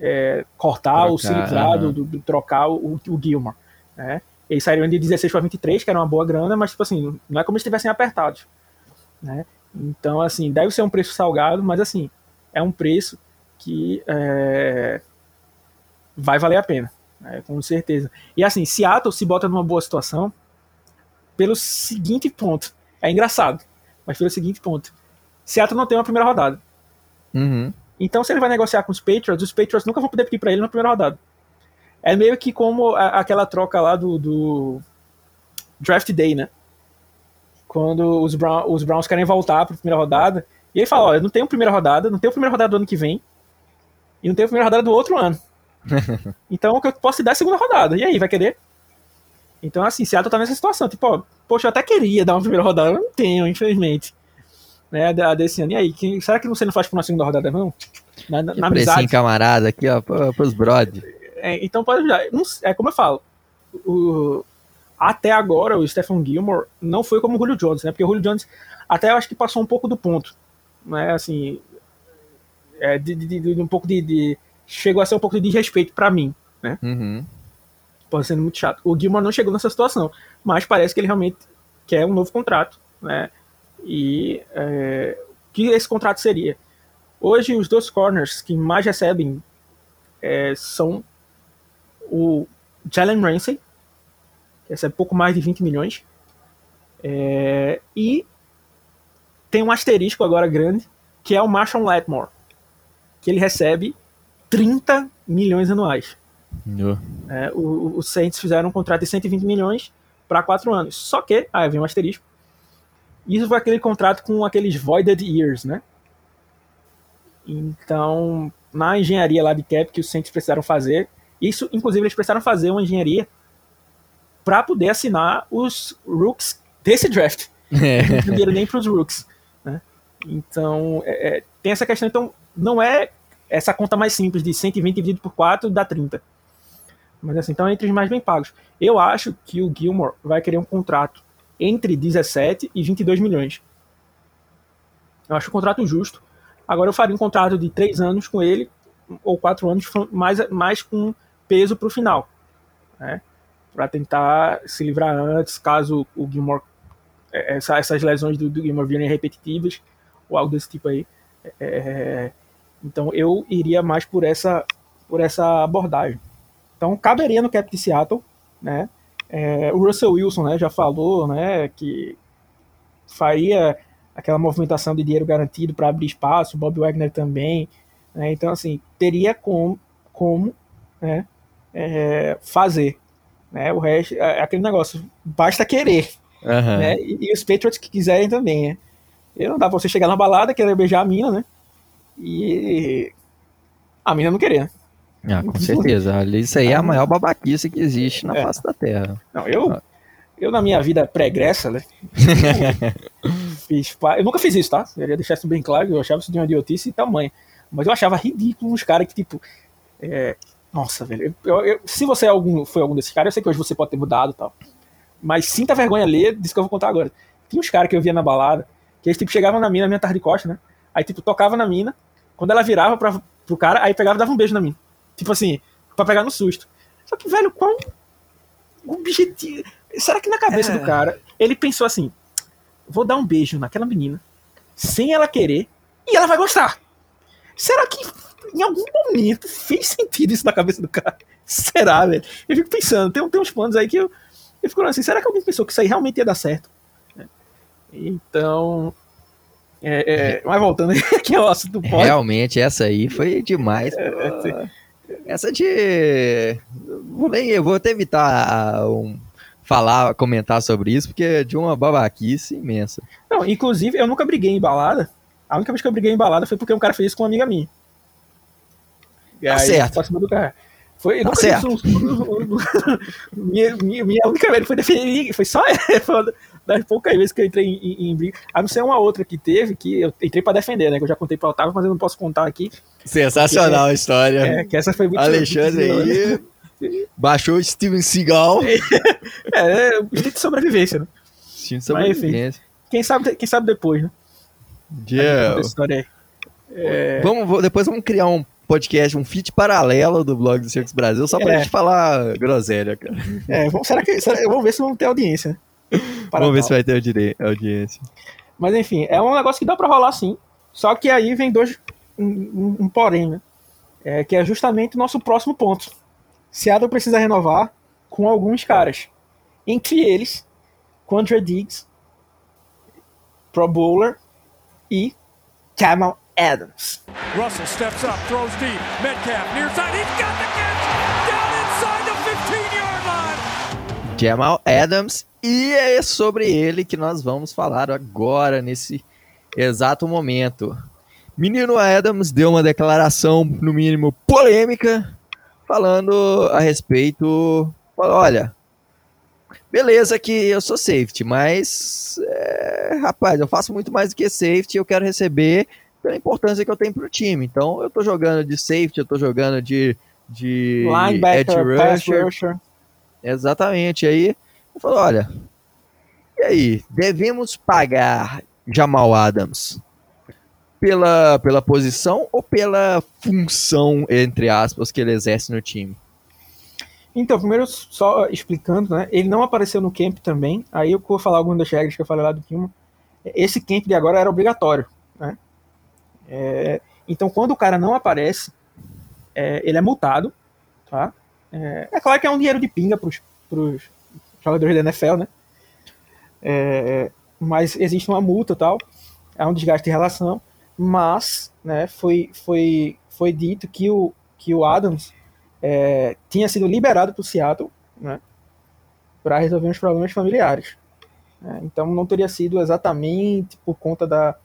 é, cortar trocar, ou se livrar do, do, trocar o, o Gilmore. Né? Eles saíram de 16 para 23, que era uma boa grana, mas, tipo assim, não é como se estivessem apertados. Né? Então, assim, deve ser um preço salgado, mas, assim, é um preço que é, vai valer a pena, né, com certeza. E assim, Seattle se bota numa boa situação pelo seguinte ponto. É engraçado, mas pelo seguinte ponto. Seattle não tem uma primeira rodada. Uhum. Então, se ele vai negociar com os Patriots, os Patriots nunca vão poder pedir para ele na primeira rodada. É meio que como a, aquela troca lá do, do Draft Day, né? Quando os, Brown, os Browns querem voltar para a primeira rodada. E ele fala: Olha, não tem primeira rodada, não tem primeira rodada do ano que vem. E não tem primeira rodada do outro ano. então o que eu posso te dar é a segunda rodada. E aí, vai querer? Então, assim, Seattle tá nessa situação. Tipo, ó, poxa, eu até queria dar uma primeira rodada, eu não tenho, infelizmente. Né, a desse ano. E aí, quem, será que você não faz por uma segunda rodada, não? Na, na, na amizade. camarada aqui, ó, pros brothers. É, então pode ajudar. É como eu falo. O, até agora, o Stephen Gilmore não foi como o Julio Jones, né? Porque o Julio Jones até eu acho que passou um pouco do ponto. Né? Assim, é, de, de, de, um pouco de, Chegou a ser um pouco de respeito para mim, né? Uhum. Pode ser muito chato. O Gilmore não chegou nessa situação, mas parece que ele realmente quer um novo contrato, né? E é, o que esse contrato seria? Hoje, os dois corners que mais recebem é, são o Jalen Ramsey, que recebe pouco mais de 20 milhões, é, e tem um asterisco agora grande, que é o Marshall Latmore, que ele recebe 30 milhões anuais. É, o, os Saints fizeram um contrato de 120 milhões para quatro anos. Só que, aí vem um asterisco, isso foi aquele contrato com aqueles voided years, né? Então, na engenharia lá de cap que os Saints precisaram fazer, isso, inclusive, eles precisaram fazer uma engenharia para poder assinar os rooks desse draft. É. Não dinheiro nem para os rooks. Né? Então, é, é, tem essa questão. Então, não é essa conta mais simples de 120 dividido por 4 dá 30. Mas assim, então é entre os mais bem pagos. Eu acho que o Gilmore vai querer um contrato entre 17 e 22 milhões. Eu acho o contrato justo. Agora eu faria um contrato de 3 anos com ele, ou 4 anos, mais, mais com peso para o final. Né? Para tentar se livrar antes, caso o Gilmore. É, essa, essas lesões do, do Gilmore virem repetitivas, ou algo desse tipo aí. É, é então eu iria mais por essa, por essa abordagem. Então caberia no cap de Seattle, né? É, o Russell Wilson, né, já falou, né, que faria aquela movimentação de dinheiro garantido para abrir espaço, Bob Wagner também, né, então assim teria como, como, né, é, fazer, né, o resto é aquele negócio, basta querer, uhum. né, e, e, os Patriots que quiserem também, né, e não dá pra você chegar na balada, querer beijar a mina, né, e a mina não querer, né? Ah, com certeza. Isso aí é a maior babaquice que existe na é. face da Terra. Não, eu, ah. eu na minha vida pregressa, né? fiz, eu nunca fiz isso, tá? Eu queria deixar isso bem claro, eu achava isso de uma idiotice e tamanho. Mas eu achava ridículo uns caras que, tipo. É, nossa, velho. Eu, eu, se você é algum, foi algum desses caras, eu sei que hoje você pode ter mudado e tal. Mas sinta vergonha ler disso que eu vou contar agora. Tinha uns caras que eu via na balada, que eles, tipo, chegavam na mina, minha tarde de costa, né? Aí, tipo, tocava na mina, quando ela virava pra, pro cara, aí pegava e dava um beijo na mina. Tipo assim, pra pegar no susto. Só que, velho, qual objetivo. Será que na cabeça é. do cara ele pensou assim: vou dar um beijo naquela menina, sem ela querer, e ela vai gostar? Será que em algum momento fez sentido isso na cabeça do cara? Será, velho? Eu fico pensando, tem, tem uns planos aí que eu, eu fico assim: será que alguém pensou que isso aí realmente ia dar certo? Então, é, é, mas voltando aqui ao assunto pode. Realmente, essa aí foi demais. É, essa de. Vou nem, eu vou até evitar um, falar, comentar sobre isso, porque é de uma babaquice imensa. Não, inclusive, eu nunca briguei em balada. A única vez que eu briguei em balada foi porque um cara fez isso com uma amiga minha. E tá aí, certo. do cara. Foi, tá certo. minha, minha, minha, única vez foi defender, foi só foi das poucas vezes que eu entrei em, em, em briga. A não ser uma outra que teve, que eu entrei pra defender, né? Que eu já contei pra Otávio, mas eu não posso contar aqui. Sensacional porque, a história. É, que essa foi muito Alexandre muito aí. Baixou Steven Seagal. é, é, instinto de sobrevivência, né? Instinto de sobrevivência. Mas, enfim, quem sabe, quem sabe depois, né? Yeah. Aí. É... Vamos, depois vamos criar um podcast, um feed paralelo do blog do Circus Brasil, só pra é. gente falar groselha, cara. É, vamos, será que, será, vamos ver se vamos ter audiência. Vamos ver se vai ter audiência. Mas enfim, é um negócio que dá pra rolar sim. Só que aí vem dois. Um, um, um porém, né? É, que é justamente o nosso próximo ponto. Seattle precisa renovar com alguns caras. Entre eles, Quandre Diggs, Pro Bowler e Camel Adams. Russell steps up, throws deep. Metcalf near side. He's got the catch. Down inside. Jamal Adams, e é sobre ele que nós vamos falar agora, nesse exato momento. Menino Adams deu uma declaração, no mínimo, polêmica, falando a respeito. Olha, beleza que eu sou safety, mas, é, rapaz, eu faço muito mais do que safety, eu quero receber pela importância que eu tenho pro time. Então, eu tô jogando de safety, eu tô jogando de, de Linebacker, edge rusher. rusher. Exatamente. Aí, eu falo, olha, e aí, devemos pagar Jamal Adams pela, pela posição ou pela função, entre aspas, que ele exerce no time? Então, primeiro, só explicando, né? Ele não apareceu no camp também. Aí eu vou falar algumas das regras que eu falei lá do Kilman. Esse camp de agora era obrigatório? É, então, quando o cara não aparece, é, ele é multado, tá? É, é claro que é um dinheiro de pinga pros, pros jogadores da NFL, né? É, mas existe uma multa tal, é um desgaste de relação, mas né, foi, foi, foi dito que o, que o Adams é, tinha sido liberado para o Seattle né, para resolver uns problemas familiares. né. então não teria sido exatamente por conta da,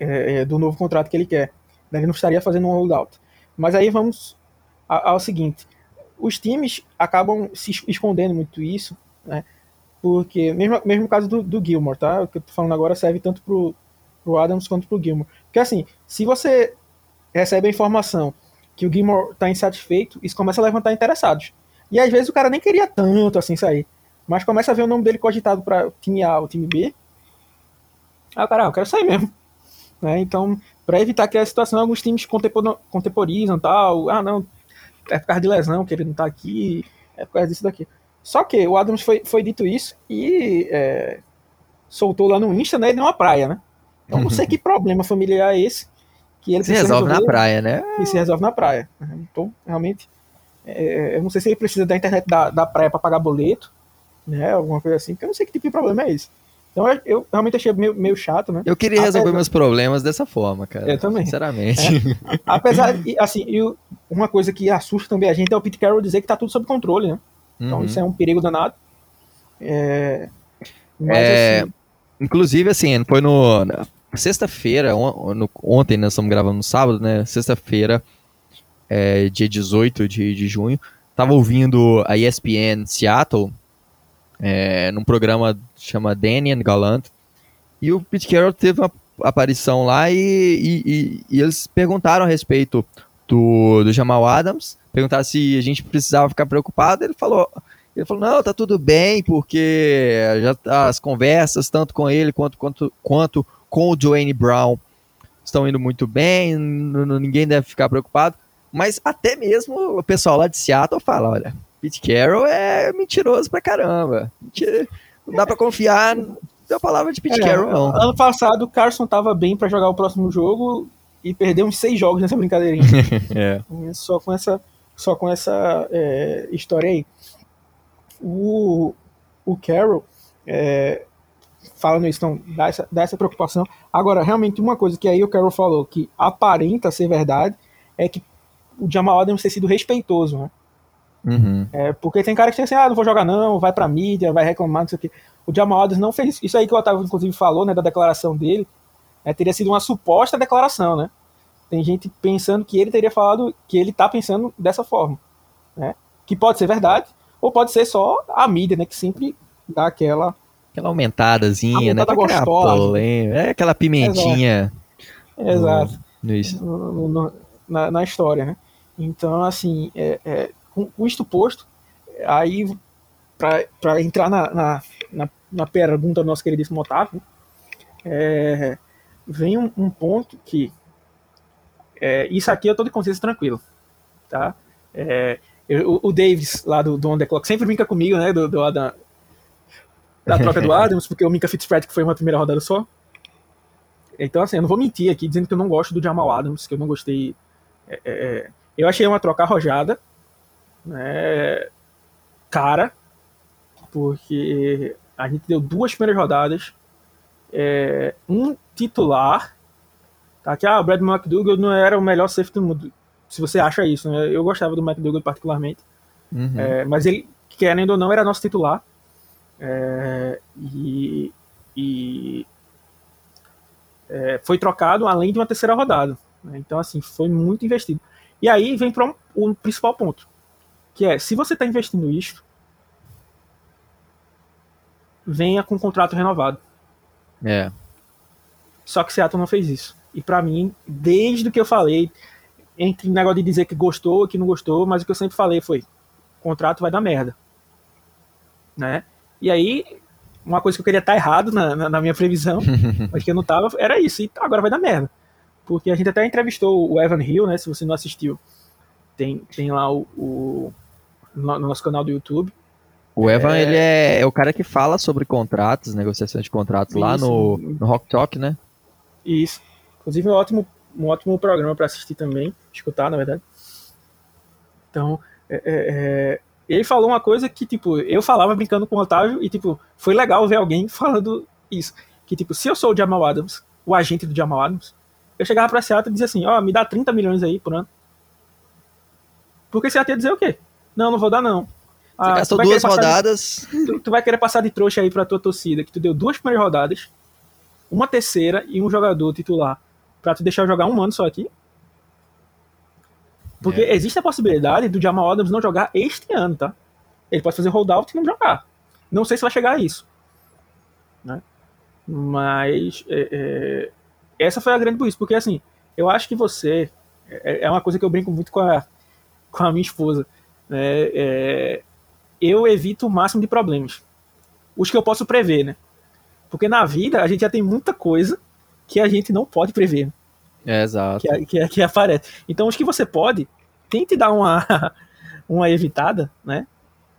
é, é, do novo contrato que ele quer. né, Ele não estaria fazendo um holdout. Mas aí vamos ao seguinte: os times acabam se es- escondendo muito isso, né? Porque, mesmo, mesmo caso do, do Gilmore, tá? O que eu tô falando agora serve tanto pro, Adams quanto pro Gilmore. Porque assim, se você recebe a informação que o Gilmore tá insatisfeito, isso começa a levantar interessados. E às vezes o cara nem queria tanto assim sair. Mas começa a ver o nome dele cogitado para o time A ou time B. Ah, cara, eu quero sair mesmo. Né? Então, para evitar que a situação, alguns times contempor- contemporizam tal. Ah, não, é por causa de lesão que ele não tá aqui, é por causa disso daqui. Só que o Adams foi, foi dito isso e é, soltou lá no Insta, né? Ele numa praia, né? Então não sei que problema familiar é esse que ele Se resolve na praia, né? E se resolve na praia. Então, realmente, é, eu não sei se ele precisa da internet da, da praia para pagar boleto, né? Alguma coisa assim, porque eu não sei que tipo de problema é esse. Então eu, eu realmente achei meio, meio chato, né? Eu queria resolver Apesar- meus problems dessa forma, cara. Eu também. Sinceramente. Apesar, e, assim, e o- uma coisa que assusta também a gente é o Pete Carroll dizer que tá tudo sob controle, né? Então Uhum. isso é um perigo danado. É, mas É, assim, Inclusive, assim, foi no. Sexta-feira, on- no- ontem nós estamos gravando no sábado, né? Sexta-feira, é, dia 18 de, de junho, tava ouvindo a ESPN Seattle, é, num programa que chama Danny and Gallant, e o Pete Carroll teve uma aparição lá e, e- e- e eles perguntaram a respeito do, do Jamal Adams, perguntaram se a gente precisava ficar preocupado, ele falou, ele falou, não, tá tudo bem, porque já tá- as conversas, tanto com ele quanto, quanto, quanto com o Dwayne Brown, estão indo muito bem, ninguém deve ficar preocupado. Mas até mesmo o pessoal lá de Seattle fala, olha, Pete Carroll é mentiroso pra caramba. Não dá pra confiar na palavra de Pete é, Carroll, não. Ano passado o Carson tava bem pra jogar o próximo jogo e perdeu uns seis jogos nessa brincadeirinha. É. só com essa, só com essa é, história aí. O, o Carroll, é, falando isso, então, dá essa, dá essa preocupação. Agora, realmente, uma coisa que aí o Carroll falou que aparenta ser verdade é que o Jamal Adams ter sido respeitoso, né? Uhum. É, porque tem cara que diz assim, ah, não vou jogar não, vai pra mídia, vai reclamar, não sei o quê. O Jamal Adams não fez isso aí que o Otávio, inclusive, falou, né, da declaração dele, é, teria sido uma suposta declaração, né? Tem gente pensando que ele teria falado, que ele tá pensando dessa forma, né? Que pode ser verdade, ou pode ser só a mídia, né, que sempre dá aquela... Aquela aumentadazinha, né? Aumentada gostosa. polêmica. É aquela pimentinha Exato. no isso. no- no- no- na, na história, né? Então, assim, é, é, com, isto posto, aí, para entrar na, na, na, na pergunta do nosso queridíssimo Otávio, é, vem um, um ponto que é, isso aqui eu tô de consciência tranquilo, tá? É, eu- o, Davis, lá do, do On The Clock, sempre brinca comigo, né, do, do Adam- da troca do Adams, porque o Minka Fitzpatrick foi uma primeira rodada só. Então, assim, eu não vou mentir aqui dizendo que eu não gosto do Jamal Adams, que eu não gostei. é, é, eu achei uma troca arrojada, né, cara, porque a gente deu duas primeiras rodadas, é, um titular, tá? Que ah, o Brad McDougall não era o melhor safety do mundo. Se você acha isso, né? Eu gostava do McDougall particularmente. Uhum. É, mas ele querendo ou não, era nosso titular. É, e, e é, foi trocado além de uma terceira rodada. Né? Então, assim, foi muito investido. E aí vem para um, o principal ponto, que é, se você está investindo isso, venha com um contrato renovado. É. Só que Seattle não fez isso. E para mim, desde o que eu falei, entre o negócio de dizer que gostou, que não gostou, mas o que eu sempre falei foi: o contrato vai dar merda. Né? E aí, uma coisa que eu queria estar errado na, na, na minha previsão, mas que eu não tava, era isso. E agora vai dar merda. Porque a gente até entrevistou o Evan Hill, né? Se você não assistiu, tem, tem lá o, o no, no nosso canal do YouTube. O Evan, é... ele é, é, o cara que fala sobre contratos, negociações de contratos Isso. lá no, no Rock Talk, né? Isso. Inclusive, é um ótimo, um ótimo programa para assistir também, escutar, na verdade. Então, é, é, é, ele falou uma coisa que, tipo, eu falava brincando com o Otávio e, tipo, foi legal ver alguém falando isso. Que, tipo, se eu sou o Jamal Adams, o agente do Jamal Adams, eu chegava pra Seattle e dizia assim, ó, oh, me dá 30 milhões aí por ano. Porque Seattle ia dizer o quê? Não, não vou dar não. Ah, gastou duas rodadas. De, tu, tu, vai querer passar de trouxa aí pra tua torcida, que tu deu duas primeiras rodadas, uma terceira e um jogador titular, pra tu deixar jogar um ano só aqui? Porque é. existe a possibilidade do Jamal Adams não jogar este ano, tá? Ele pode fazer holdout e não jogar. Não sei se vai chegar a isso. Né? Mas é, é, essa foi a grande burrice, porque assim, eu acho que você. É, é uma coisa que eu brinco muito com a, com a minha esposa. Né? É, eu evito o máximo de problemas. Os que eu posso prever, né? Porque na vida a gente já tem muita coisa que a gente não pode prever. É, exato. Que, que, que aparece. Então, os que você pode, tente dar uma, uma evitada, né?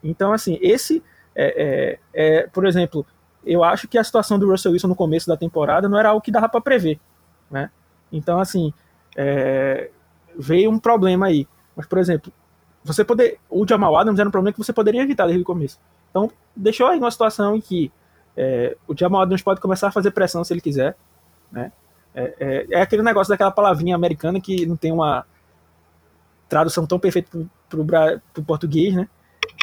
Então, assim, esse é, é, é, por exemplo, eu acho que a situação do Russell Wilson no começo da temporada não era algo que dava para prever, né? Então, assim, é, veio um problema aí. Mas, por exemplo, você poder. O Jamal Adams era um problema que você poderia evitar desde o começo. Então, deixou aí uma situação em que é, o Jamal Adams pode começar a fazer pressão se ele quiser. Né? É, é, é, aquele negócio daquela palavrinha americana que não tem uma tradução tão perfeita para o português, né?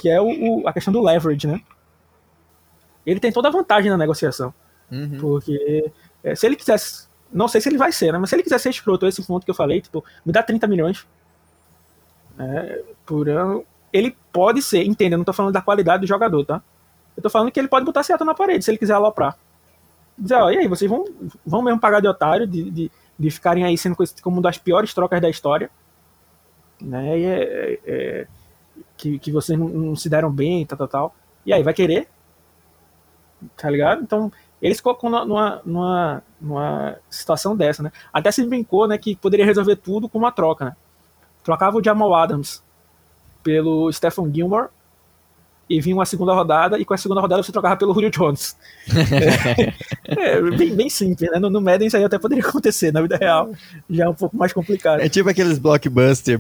Que é o, o, a questão do leverage, né? Ele tem toda a vantagem na negociação. Uhum. Porque é, se ele quisesse. Não sei se ele vai ser, né? Mas se ele quiser ser escroto, esse ponto que eu falei, tipo, me dá 30 milhões né, por ele pode ser, entenda, não tô falando da qualidade do jogador, tá? Eu tô falando que ele pode botar certo na parede, se ele quiser aloprar. Dizer, ó, e aí, vocês vão, vão mesmo pagar de otário, de, de, de ficarem aí sendo como uma das piores trocas da história, né? E é, é, é, que, que vocês não, não, se deram bem, tal, tal, tal. E aí, vai querer? Tá ligado? Então, eles colocam numa, numa, numa situação dessa, né? Até se brincou, né, que poderia resolver tudo com uma troca, né? Trocava o Jamal Adams pelo Stephen Gilmore e vinha uma segunda rodada, e com a segunda rodada você trocava pelo Julio Jones. é, é, bem, bem, simples, né? No, no Madden isso aí até poderia acontecer, na vida real já é um pouco mais complicado. É tipo aqueles blockbuster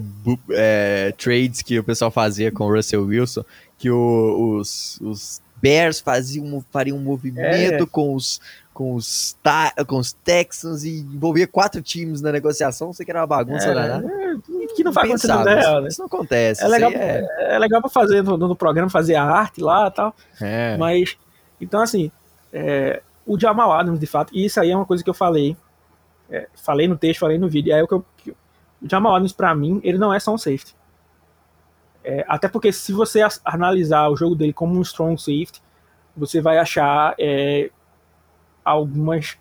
é, trades que o pessoal fazia com o Russell Wilson, que o, os, os Bears faziam, fariam um movimento é. com os com os, com os Texans e envolvia quatro times na negociação, sei que era uma bagunça, é, né? Que não vai acontecer na real, né? Isso não acontece. É legal, é... é legal pra fazer no, no, programa, fazer a arte lá e tal. É. Mas, então assim, é, o Jamal Adams, de fato, e isso aí é uma coisa que eu falei, é, falei no texto, falei no vídeo, é o que eu, o Jamal Adams, pra mim, ele não é só um safety. É, até porque se você analisar o jogo dele como um strong safety, você vai achar algumas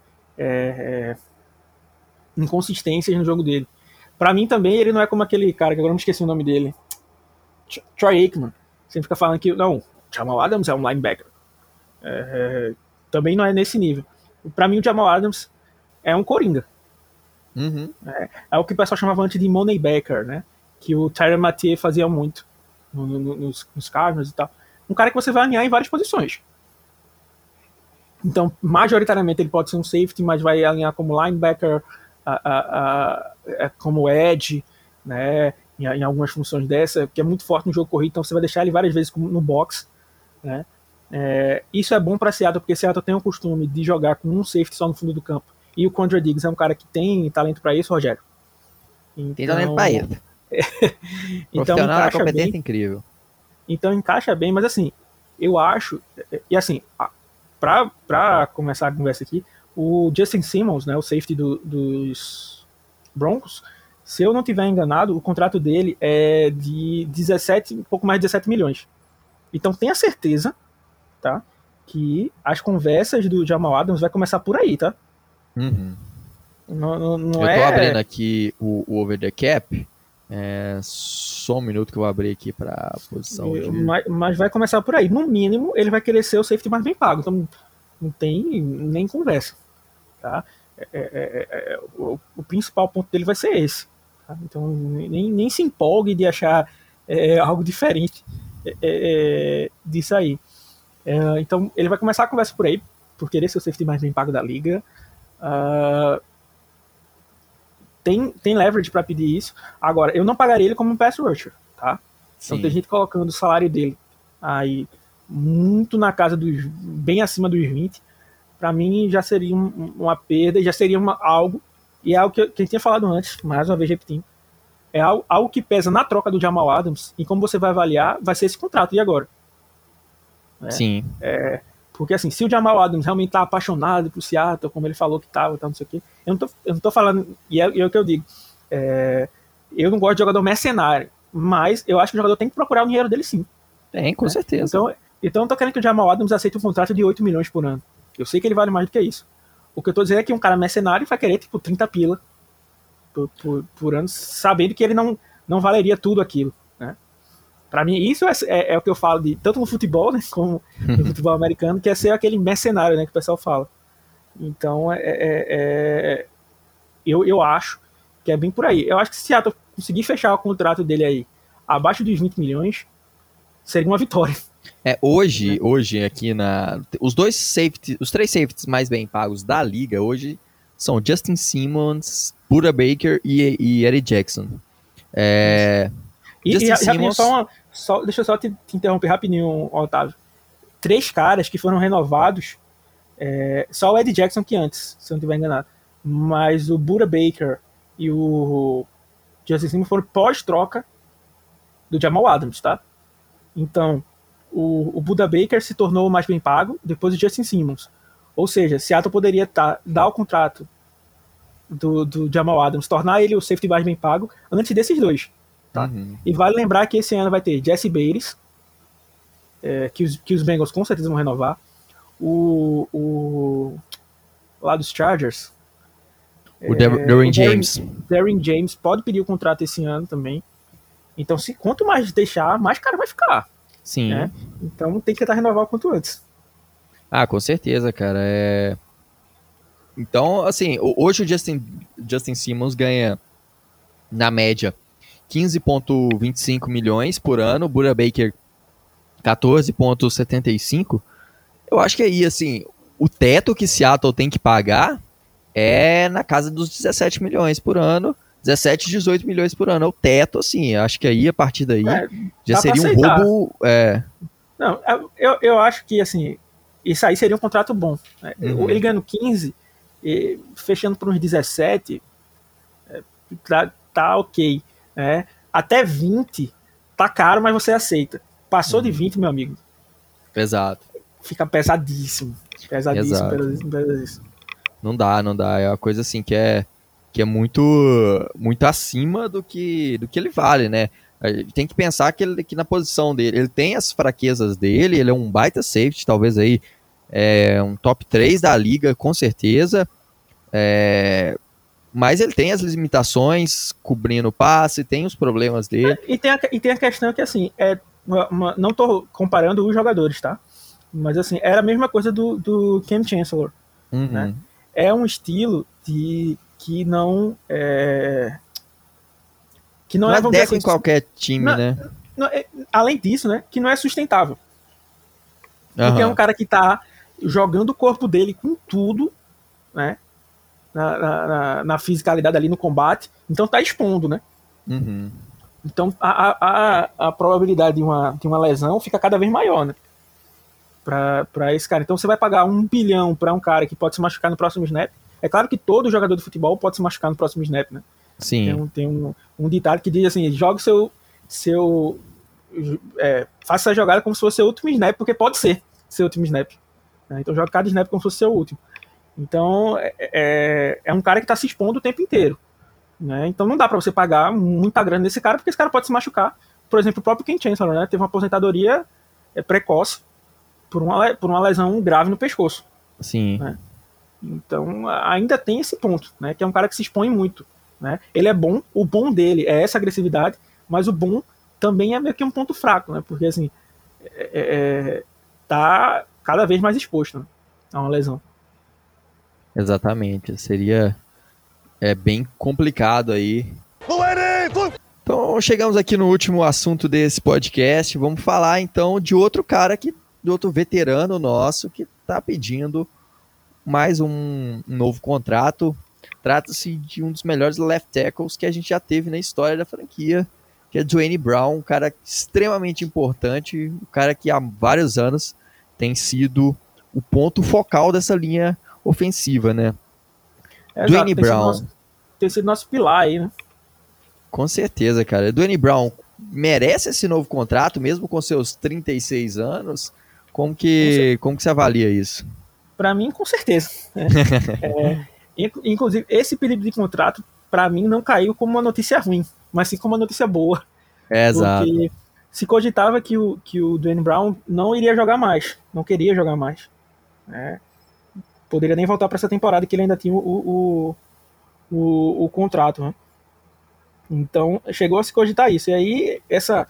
inconsistências no jogo dele. Para mim também ele não é como aquele cara que agora não me esqueci o nome dele, Troy Aikman. Sempre fica falando que não, Jamal Adams é um linebacker. É, também não é nesse nível. Para mim o Jamal Adams é um coringa. Uhum. É, é, o que o pessoal chamava antes de moneybacker, né? Que o Tyron Mathieu fazia muito no, no, nos, nos Cardinals e tal. Um cara que você vai alinhar em várias posições. Então, majoritariamente ele pode ser um safety, mas vai alinhar como linebacker, a, a, a, é como edge, né, em, em, algumas funções dessa, que é muito forte no jogo corrido, então você vai deixar ele várias vezes no box, né. É, isso é bom para Seattle, porque Seattle tem o costume de jogar com um safety só no fundo do campo. E o Condra Diggs é um cara que tem talento para isso, Rogério. Então, tem talento para isso. então, Profissional, competente, bem, incrível. Então encaixa bem, mas assim, eu acho, e assim, pra começar a conversa aqui, o Justin Simmons, né, o safety do, dos Broncos, se eu não tiver enganado, o contrato dele é de 17, um pouco mais de 17 milhões. Então tenha certeza, tá? Que as conversas do Jamal Adams vai começar por aí, tá? Uhum. Não, não, não eu tô é... abrindo aqui o, o over the cap. É, só um minuto que eu vou abrir aqui para posição. De... Mas, mas, vai começar por aí. No mínimo, ele vai querer ser o safety mais bem pago. Então não tem nem conversa. Tá? É, é, é, é o, o, principal ponto dele vai ser esse. Tá? Então nem, nem se empolgue de achar é, algo diferente disso aí. então ele vai começar a conversa por aí, por querer ser o safety mais bem pago da liga. Uh, tem, tem leverage para pedir isso. Agora, eu não pagaria ele como um pass rusher, tá? Sim. Então tem gente colocando o salário dele aí muito na casa dos bem acima dos 20. Para mim já seria um, uma perda, já seria uma, algo e é algo que, que eu tinha falado antes, mais uma vez repetindo. É algo, algo que pesa na troca do Jamal Adams e como você vai avaliar vai ser esse contrato e agora. É, Sim. É, porque assim, se o Jamal Adams realmente tá apaixonado por Seattle, como ele falou que tava, tá, não sei o quê, eu não tô, eu não tô falando, e é, é o que eu digo, é, eu não gosto de jogador mercenário, mas eu acho que o jogador tem que procurar o dinheiro dele sim. Tem, com né? certeza. Então, então eu tô querendo que o Jamal Adams aceite um contrato de 8 milhões por ano. Eu sei que ele vale mais do que isso. O que eu tô dizendo é que um cara mercenário vai querer, tipo, 30 pila por, por, por ano, sabendo que ele não, não valeria tudo aquilo. Para mim, isso é, é, é, o que eu falo de tanto no futebol, né, como no futebol americano, que é ser aquele mercenário, né, que o pessoal fala. Então, é, é, é, eu, eu acho que é bem por aí. Eu acho que se Seattle conseguir fechar o contrato dele aí abaixo dos 20 milhões, seria uma vitória. É, hoje, né? hoje aqui na os dois safety, os três safeties mais bem pagos da liga hoje são Justin Simmons, Buda Baker e, e Eddie Jackson. É, e, Justin e, Simmons... só uma, só, deixa eu só te, te, interromper rapidinho, Otávio. Três caras que foram renovados, é, só o Ed Jackson que antes, se eu não estiver enganado. Mas o Buda Baker e o Justin Simmons foram pós-troca do Jamal Adams, tá? Então, o, o Buda Baker se tornou mais bem pago depois do Justin Simmons. Ou seja, Seattle poderia tá, dar o contrato do, do Jamal Adams, tornar ele o safety mais bem pago antes desses dois. Tá? Uhum. E vale lembrar que esse ano vai ter Jesse Bates, é, que, os, que os Bengals com certeza vão renovar. O, o lá dos Chargers. O é, Darren James. Darren James pode pedir o contrato esse ano também. Então, se quanto mais deixar, mais caro vai ficar. Sim. Né? Então tem que tentar renovar o quanto antes. Ah, com certeza, cara. É... Então, assim, hoje o Justin, Justin Simmons ganha, na média, 15,25 milhões por ano, Bura Baker 14,75. Eu acho que aí, assim, o teto que Seattle tem que pagar é na casa dos 17 milhões por ano. 17, 18 milhões por ano. É o teto, assim, acho que aí, a partir daí, é, já seria um roubo. É... Não, é, eu, eu acho que, assim, isso aí seria um contrato bom. Né? Uhum. Ele ganhando 15, e fechando por uns 17, é, tá, tá ok. Né? Até 20 tá caro, mas você aceita. Passou uhum. de 20, meu amigo. Pesado. Fica pesadíssimo. Pesadíssimo, pesadíssimo, pesadíssimo. Não dá, não dá. É uma coisa assim que é que é muito muito acima do que do que ele vale, né? Tem que pensar que, ele, que na posição dele, ele tem as fraquezas dele, ele é um baita safety, talvez aí é um top 3 da liga, com certeza. É, mas ele tem as limitações cobrindo o passe, tem os problemas dele. E tem a, e tem a questão que, assim, é uma, uma, não estou comparando os jogadores, tá? Mas, assim, era a mesma coisa do, do Cam Chancellor. Uhum. Né? É um estilo de que não é, que não, não é adequa assim, em qualquer time, não, né? Não, é, além disso, né, que não é sustentável. Uhum. Porque é um cara que tá jogando o corpo dele com tudo, né? na, na, na, fisicalidade ali no combate, então tá expondo, né? Uhum. Então a, a, a probabilidade de uma, de uma lesão fica cada vez maior, né? Para esse cara. Então você vai pagar um bilhão para um cara que pode se machucar no próximo snap. É claro que todo jogador de futebol pode se machucar no próximo snap, né? Sim. Tem, um, tem um, um ditado que diz assim: joga seu, seu é, faça essa jogada como se fosse o último snap, porque pode ser seu último snap. Né? Então joga cada snap como se fosse seu último. Então é, é, é um cara que está se expondo o tempo inteiro. Né? Então não dá para você pagar muita grana nesse cara, porque esse cara pode se machucar. Por exemplo, o próprio Ken Chancellor né? teve uma aposentadoria é, precoce por uma, por uma lesão grave no pescoço. Sim. Né? Então ainda tem esse ponto, né? que é um cara que se expõe muito. Né? Ele é bom, o bom dele é essa agressividade, mas o bom também é meio que um ponto fraco, né? porque assim, é, é, é tá cada vez mais exposto né? a uma lesão. Exatamente, seria é bem complicado aí. Então chegamos aqui no último assunto desse podcast. Vamos falar então de outro cara que, de outro veterano nosso que está pedindo mais um, novo contrato. Trata-se de um dos melhores left tackles que a gente já teve na história da franquia, que é Dwayne Brown, um cara extremamente importante, um cara que há vários anos tem sido o ponto focal dessa linha ofensiva, né? É, Dwayne exato, Brown. Tem sido, nosso, tem sido nosso pilar aí, né? Com certeza, cara. Dwayne Brown merece esse novo contrato, mesmo com seus 36 anos? Como que, como que você avalia isso? Para mim, com certeza. É, é, inclusive, esse pedido de contrato, para mim, não caiu como uma notícia ruim, mas sim como uma notícia boa. É, exato. se cogitava que o, que o Dwayne Brown não iria jogar mais, não queria jogar mais. Né? Poderia nem voltar para essa temporada que ele ainda tinha o, o, o, o contrato. Né? Então chegou a se cogitar isso. E aí essa,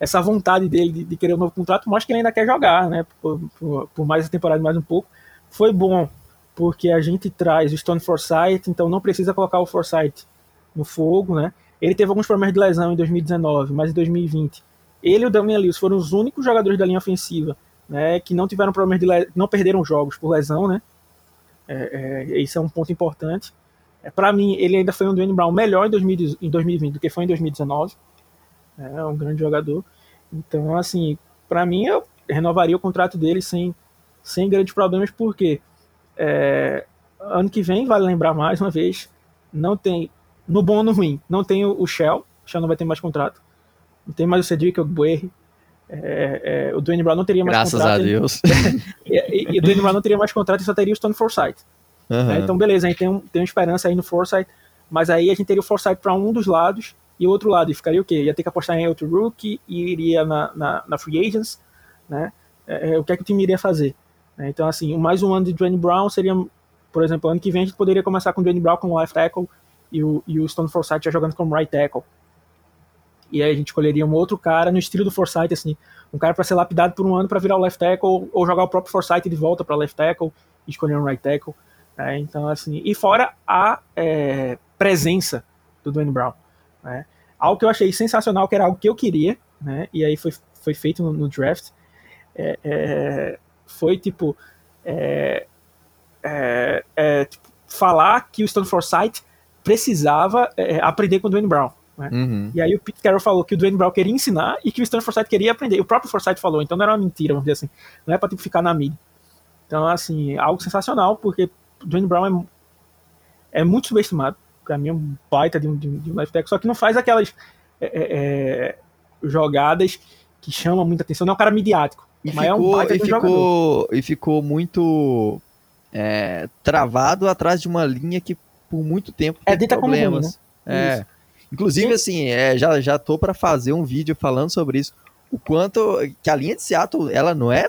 essa vontade dele de, de querer um novo contrato mostra que ele ainda quer jogar, né? Por, por, por, mais essa temporada, mais um pouco. Foi bom, porque a gente traz o Stone Forsythe, então não precisa colocar o Forsythe no fogo, né? Ele teve alguns problemas de lesão em 2019, mas em 2020 ele e o Damian Lewis foram os únicos jogadores da linha ofensiva né, que não tiveram problemas de não perderam jogos por lesão, né? É, é, isso é um ponto importante. É, para mim, ele ainda foi um Dwayne Brown melhor em, 2000, em 2020 do que foi em 2019. É um grande jogador. Então, assim, para mim, eu renovaria o contrato dele sem, sem grandes problemas, porque é, ano que vem, vale lembrar mais uma vez, não tem, no bom ou no ruim, não tem o, o Shell, o Shell não vai ter mais contrato, não tem mais o Cedric Ogbuerri, é, é, o Dwayne Brown não teria mais Graças contrato. Graças a Deus. E, e, e, o Dwayne Brown não teria mais contrato e só teria o Stone Forsythe. Uhum. Né? Então, beleza, a gente tem, um, tem uma esperança aí no Forsythe, mas aí a gente teria o Forsythe para um dos lados e o outro lado, e ficaria o quê? Ia ter que apostar em outro rookie e iria na, na, na free agents, né? É, é o que é que o time iria fazer? Né? Então, assim, mais um ano de Dwayne Brown seria, por exemplo, ano que vem a gente poderia começar com o Dwayne Brown como left tackle e o, e o Stone Forsythe já jogando como right tackle. E aí a gente escolheria um outro cara no estilo do Forsythe, assim, um cara para ser lapidado por um ano para virar o left tackle ou, jogar o próprio Forsythe de volta para left tackle e escolher um right tackle. Né? Então, assim, e fora a é, presença do Dwayne Brown. Né? Algo que eu achei sensacional, que era algo que eu queria, né? e aí foi, foi feito no, no draft, é, é, foi tipo, é, é, é, tipo, falar que o Stone Forsythe precisava aprender com o Dwayne Brown. Né? Uhum. E aí o Pete Carroll falou que o Dwayne Brown queria ensinar e que o Stan Forsythe queria aprender. O próprio Forsythe falou, então não era uma mentira, vamos dizer assim. Não é pra tipo, ficar na mídia. Então, assim, algo sensacional, porque o Dwayne Brown é, é muito subestimado. Pra mim é um baita de um, de um left tackle, só que não faz aquelas é, é, é, jogadas que chamam muita atenção. Não é um cara midiático. E mas ficou, é um e, ficou, e ficou muito é, travado atrás de uma linha que por muito tempo é problemas. Ruim, né? É. Inclusive, Sim. assim, é, já, já tô para fazer um vídeo falando sobre isso. O quanto que a linha de Seattle, ela não é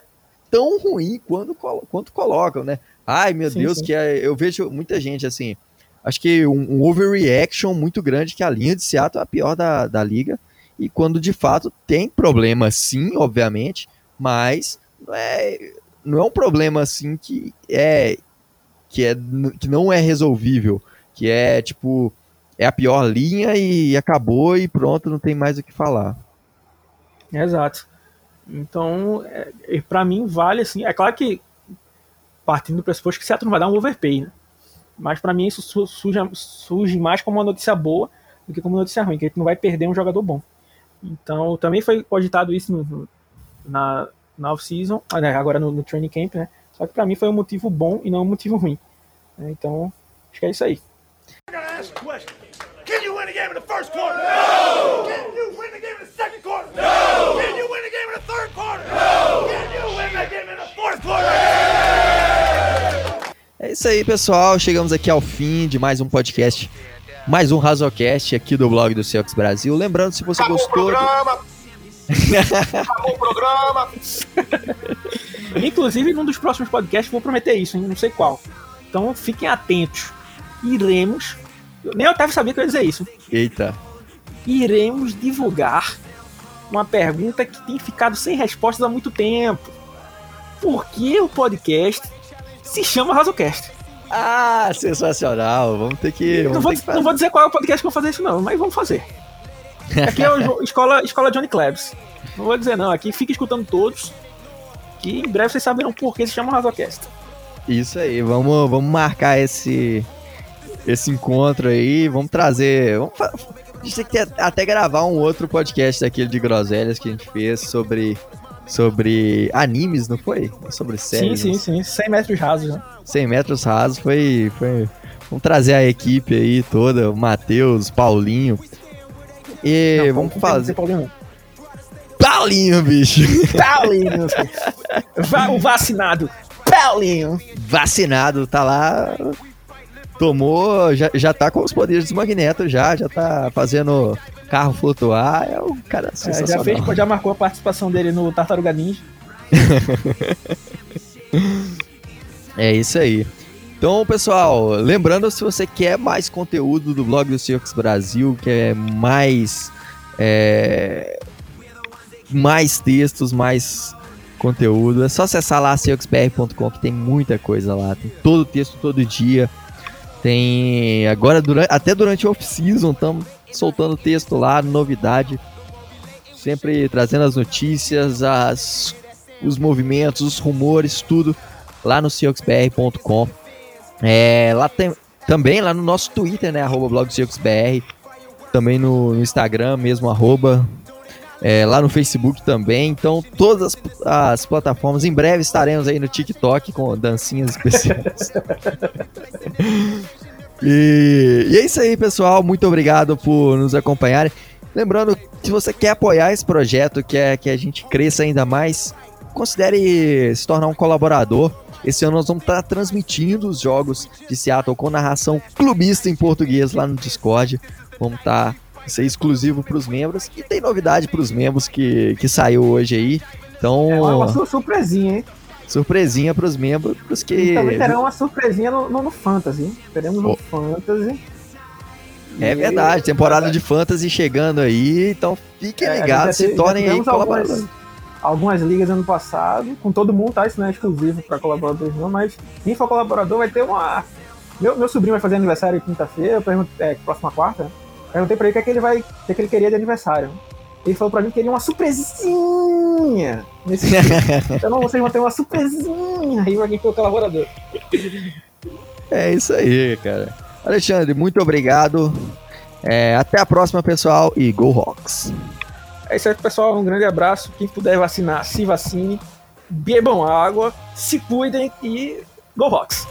tão ruim quanto, quanto colocam, né? Ai, meu sim, Deus, sim. que é, eu vejo muita gente, assim, acho que um, um, overreaction muito grande que a linha de Seattle é a pior da, da liga. E quando de fato tem problema, sim, obviamente, mas não é, não é um problema assim que é que é que não é resolvível, que é tipo é a pior linha e acabou e pronto, não tem mais o que falar. Exato. Então, é, para mim vale assim. É claro que partindo do pressuposto que Seattle não vai dar um overpay, né? Mas para mim isso surge, surge mais como uma notícia boa do que como notícia ruim, que a gente não vai perder um jogador bom. Então, também foi cogitado isso no, na, na off-season, ah, né, agora no, no, training camp, né? Só que para mim foi um motivo bom e não um motivo ruim. Então, acho que é isso aí. É isso aí, pessoal. Chegamos aqui ao fim de mais um podcast, mais um Razocast aqui do blog do Celtics Brasil. Lembrando, se você Acabou o gostou. Acabou o programa. Inclusive, num dos próximos podcasts, vou prometer isso, hein? não sei qual. Então fiquem atentos. Iremos. Nem o Otávio sabia que eu ia dizer isso. Eita. Iremos divulgar uma pergunta que tem ficado sem respostas há muito tempo. Por que o podcast se chama Razocast? Ah, sensacional. Vamos ter que. Não Vamos vou, ter que fazer. não vou dizer qual é o podcast que eu vou fazer isso, não, mas vamos fazer. Aqui é jo- escola, escola Johnny Klebs. Não vou dizer não, aqui fica escutando todos. Que em breve vocês saberão por que se chama Razocast. Isso aí, vamos, vamos marcar esse, esse encontro aí. Vamos trazer. Vamos a gente tem que até gravar um outro podcast daquele de groselhas que a gente fez sobre. Sobre animes, não foi? Sobre séries. sim, sim, sim. 100 metros rasos, né? 100 metros rasos foi, foi. Vamos trazer a equipe aí toda, o Matheus, Paulinho. E Não, vamos não fazer. problema. Paulinho, bicho! Paulinho. O vacinado. Paulinho. Vacinado, tá lá. Tomou, já, já tá com os poderes do Magneto, já, já tá fazendo carro flutuar. É um cara É, sensacional. já fez, já marcou a participação dele no Tartaruga Ninja. É isso aí. Então, pessoal, lembrando, se você quer mais conteúdo do blog do Circus Brasil, quer mais. é, mais textos, mais conteúdo, é só acessar lá circusbr.com que tem muita coisa lá. Tem todo o texto todo dia. Tem. Agora, durante, até durante o off-season, estamos soltando texto lá, novidade. Sempre trazendo as notícias, as, os movimentos, os rumores, tudo lá no cioxbr.com. É, lá tem também lá no nosso Twitter, né, arroba também no, no Instagram, mesmo arroba, é, lá no Facebook também. Então, todas as, as plataformas. Em breve estaremos aí no TikTok com dancinhas especiais. e, e é isso aí, pessoal. Muito obrigado por nos acompanharem. Lembrando, se você quer apoiar esse projeto, quer que a gente cresça ainda mais, considere se tornar um colaborador. Esse ano nós vamos estar transmitindo os jogos de Seattle com narração clubista em português lá no Discord. Vamos estar isso é exclusivo para os membros e tem novidade para os membros que, que saiu hoje aí. Então, É uma, uma su- surpresinha, hein? surpresinha para os membros pros E que também terá uma surpresinha no, no, no Fantasy? Teremos no Oh. Fantasy. é verdade, temporada de fantasy chegando aí, então fiquem É, ligados, se tornem aí colaboradores. algumas, algumas ligas ano passado, com todo mundo, tá? Isso não é exclusivo para colaboradores, não, mas quem for colaborador vai ter uma. Meu, meu sobrinho vai fazer aniversário quinta-feira, é, próxima quarta? Perguntei pra ele o que, é que ele vai. O que, é que ele queria de aniversário. Ele falou pra mim que queria uma surpresinha nesse. Então vocês vão ter uma surpresinha aí pra quem for colaborador. É isso aí, cara. Alexandre, muito obrigado. É, até a próxima, pessoal, e Go Rocks! É isso aí, pessoal. Um grande abraço. Quem puder vacinar, se vacine. Bebam água, se cuidem e go Rocks!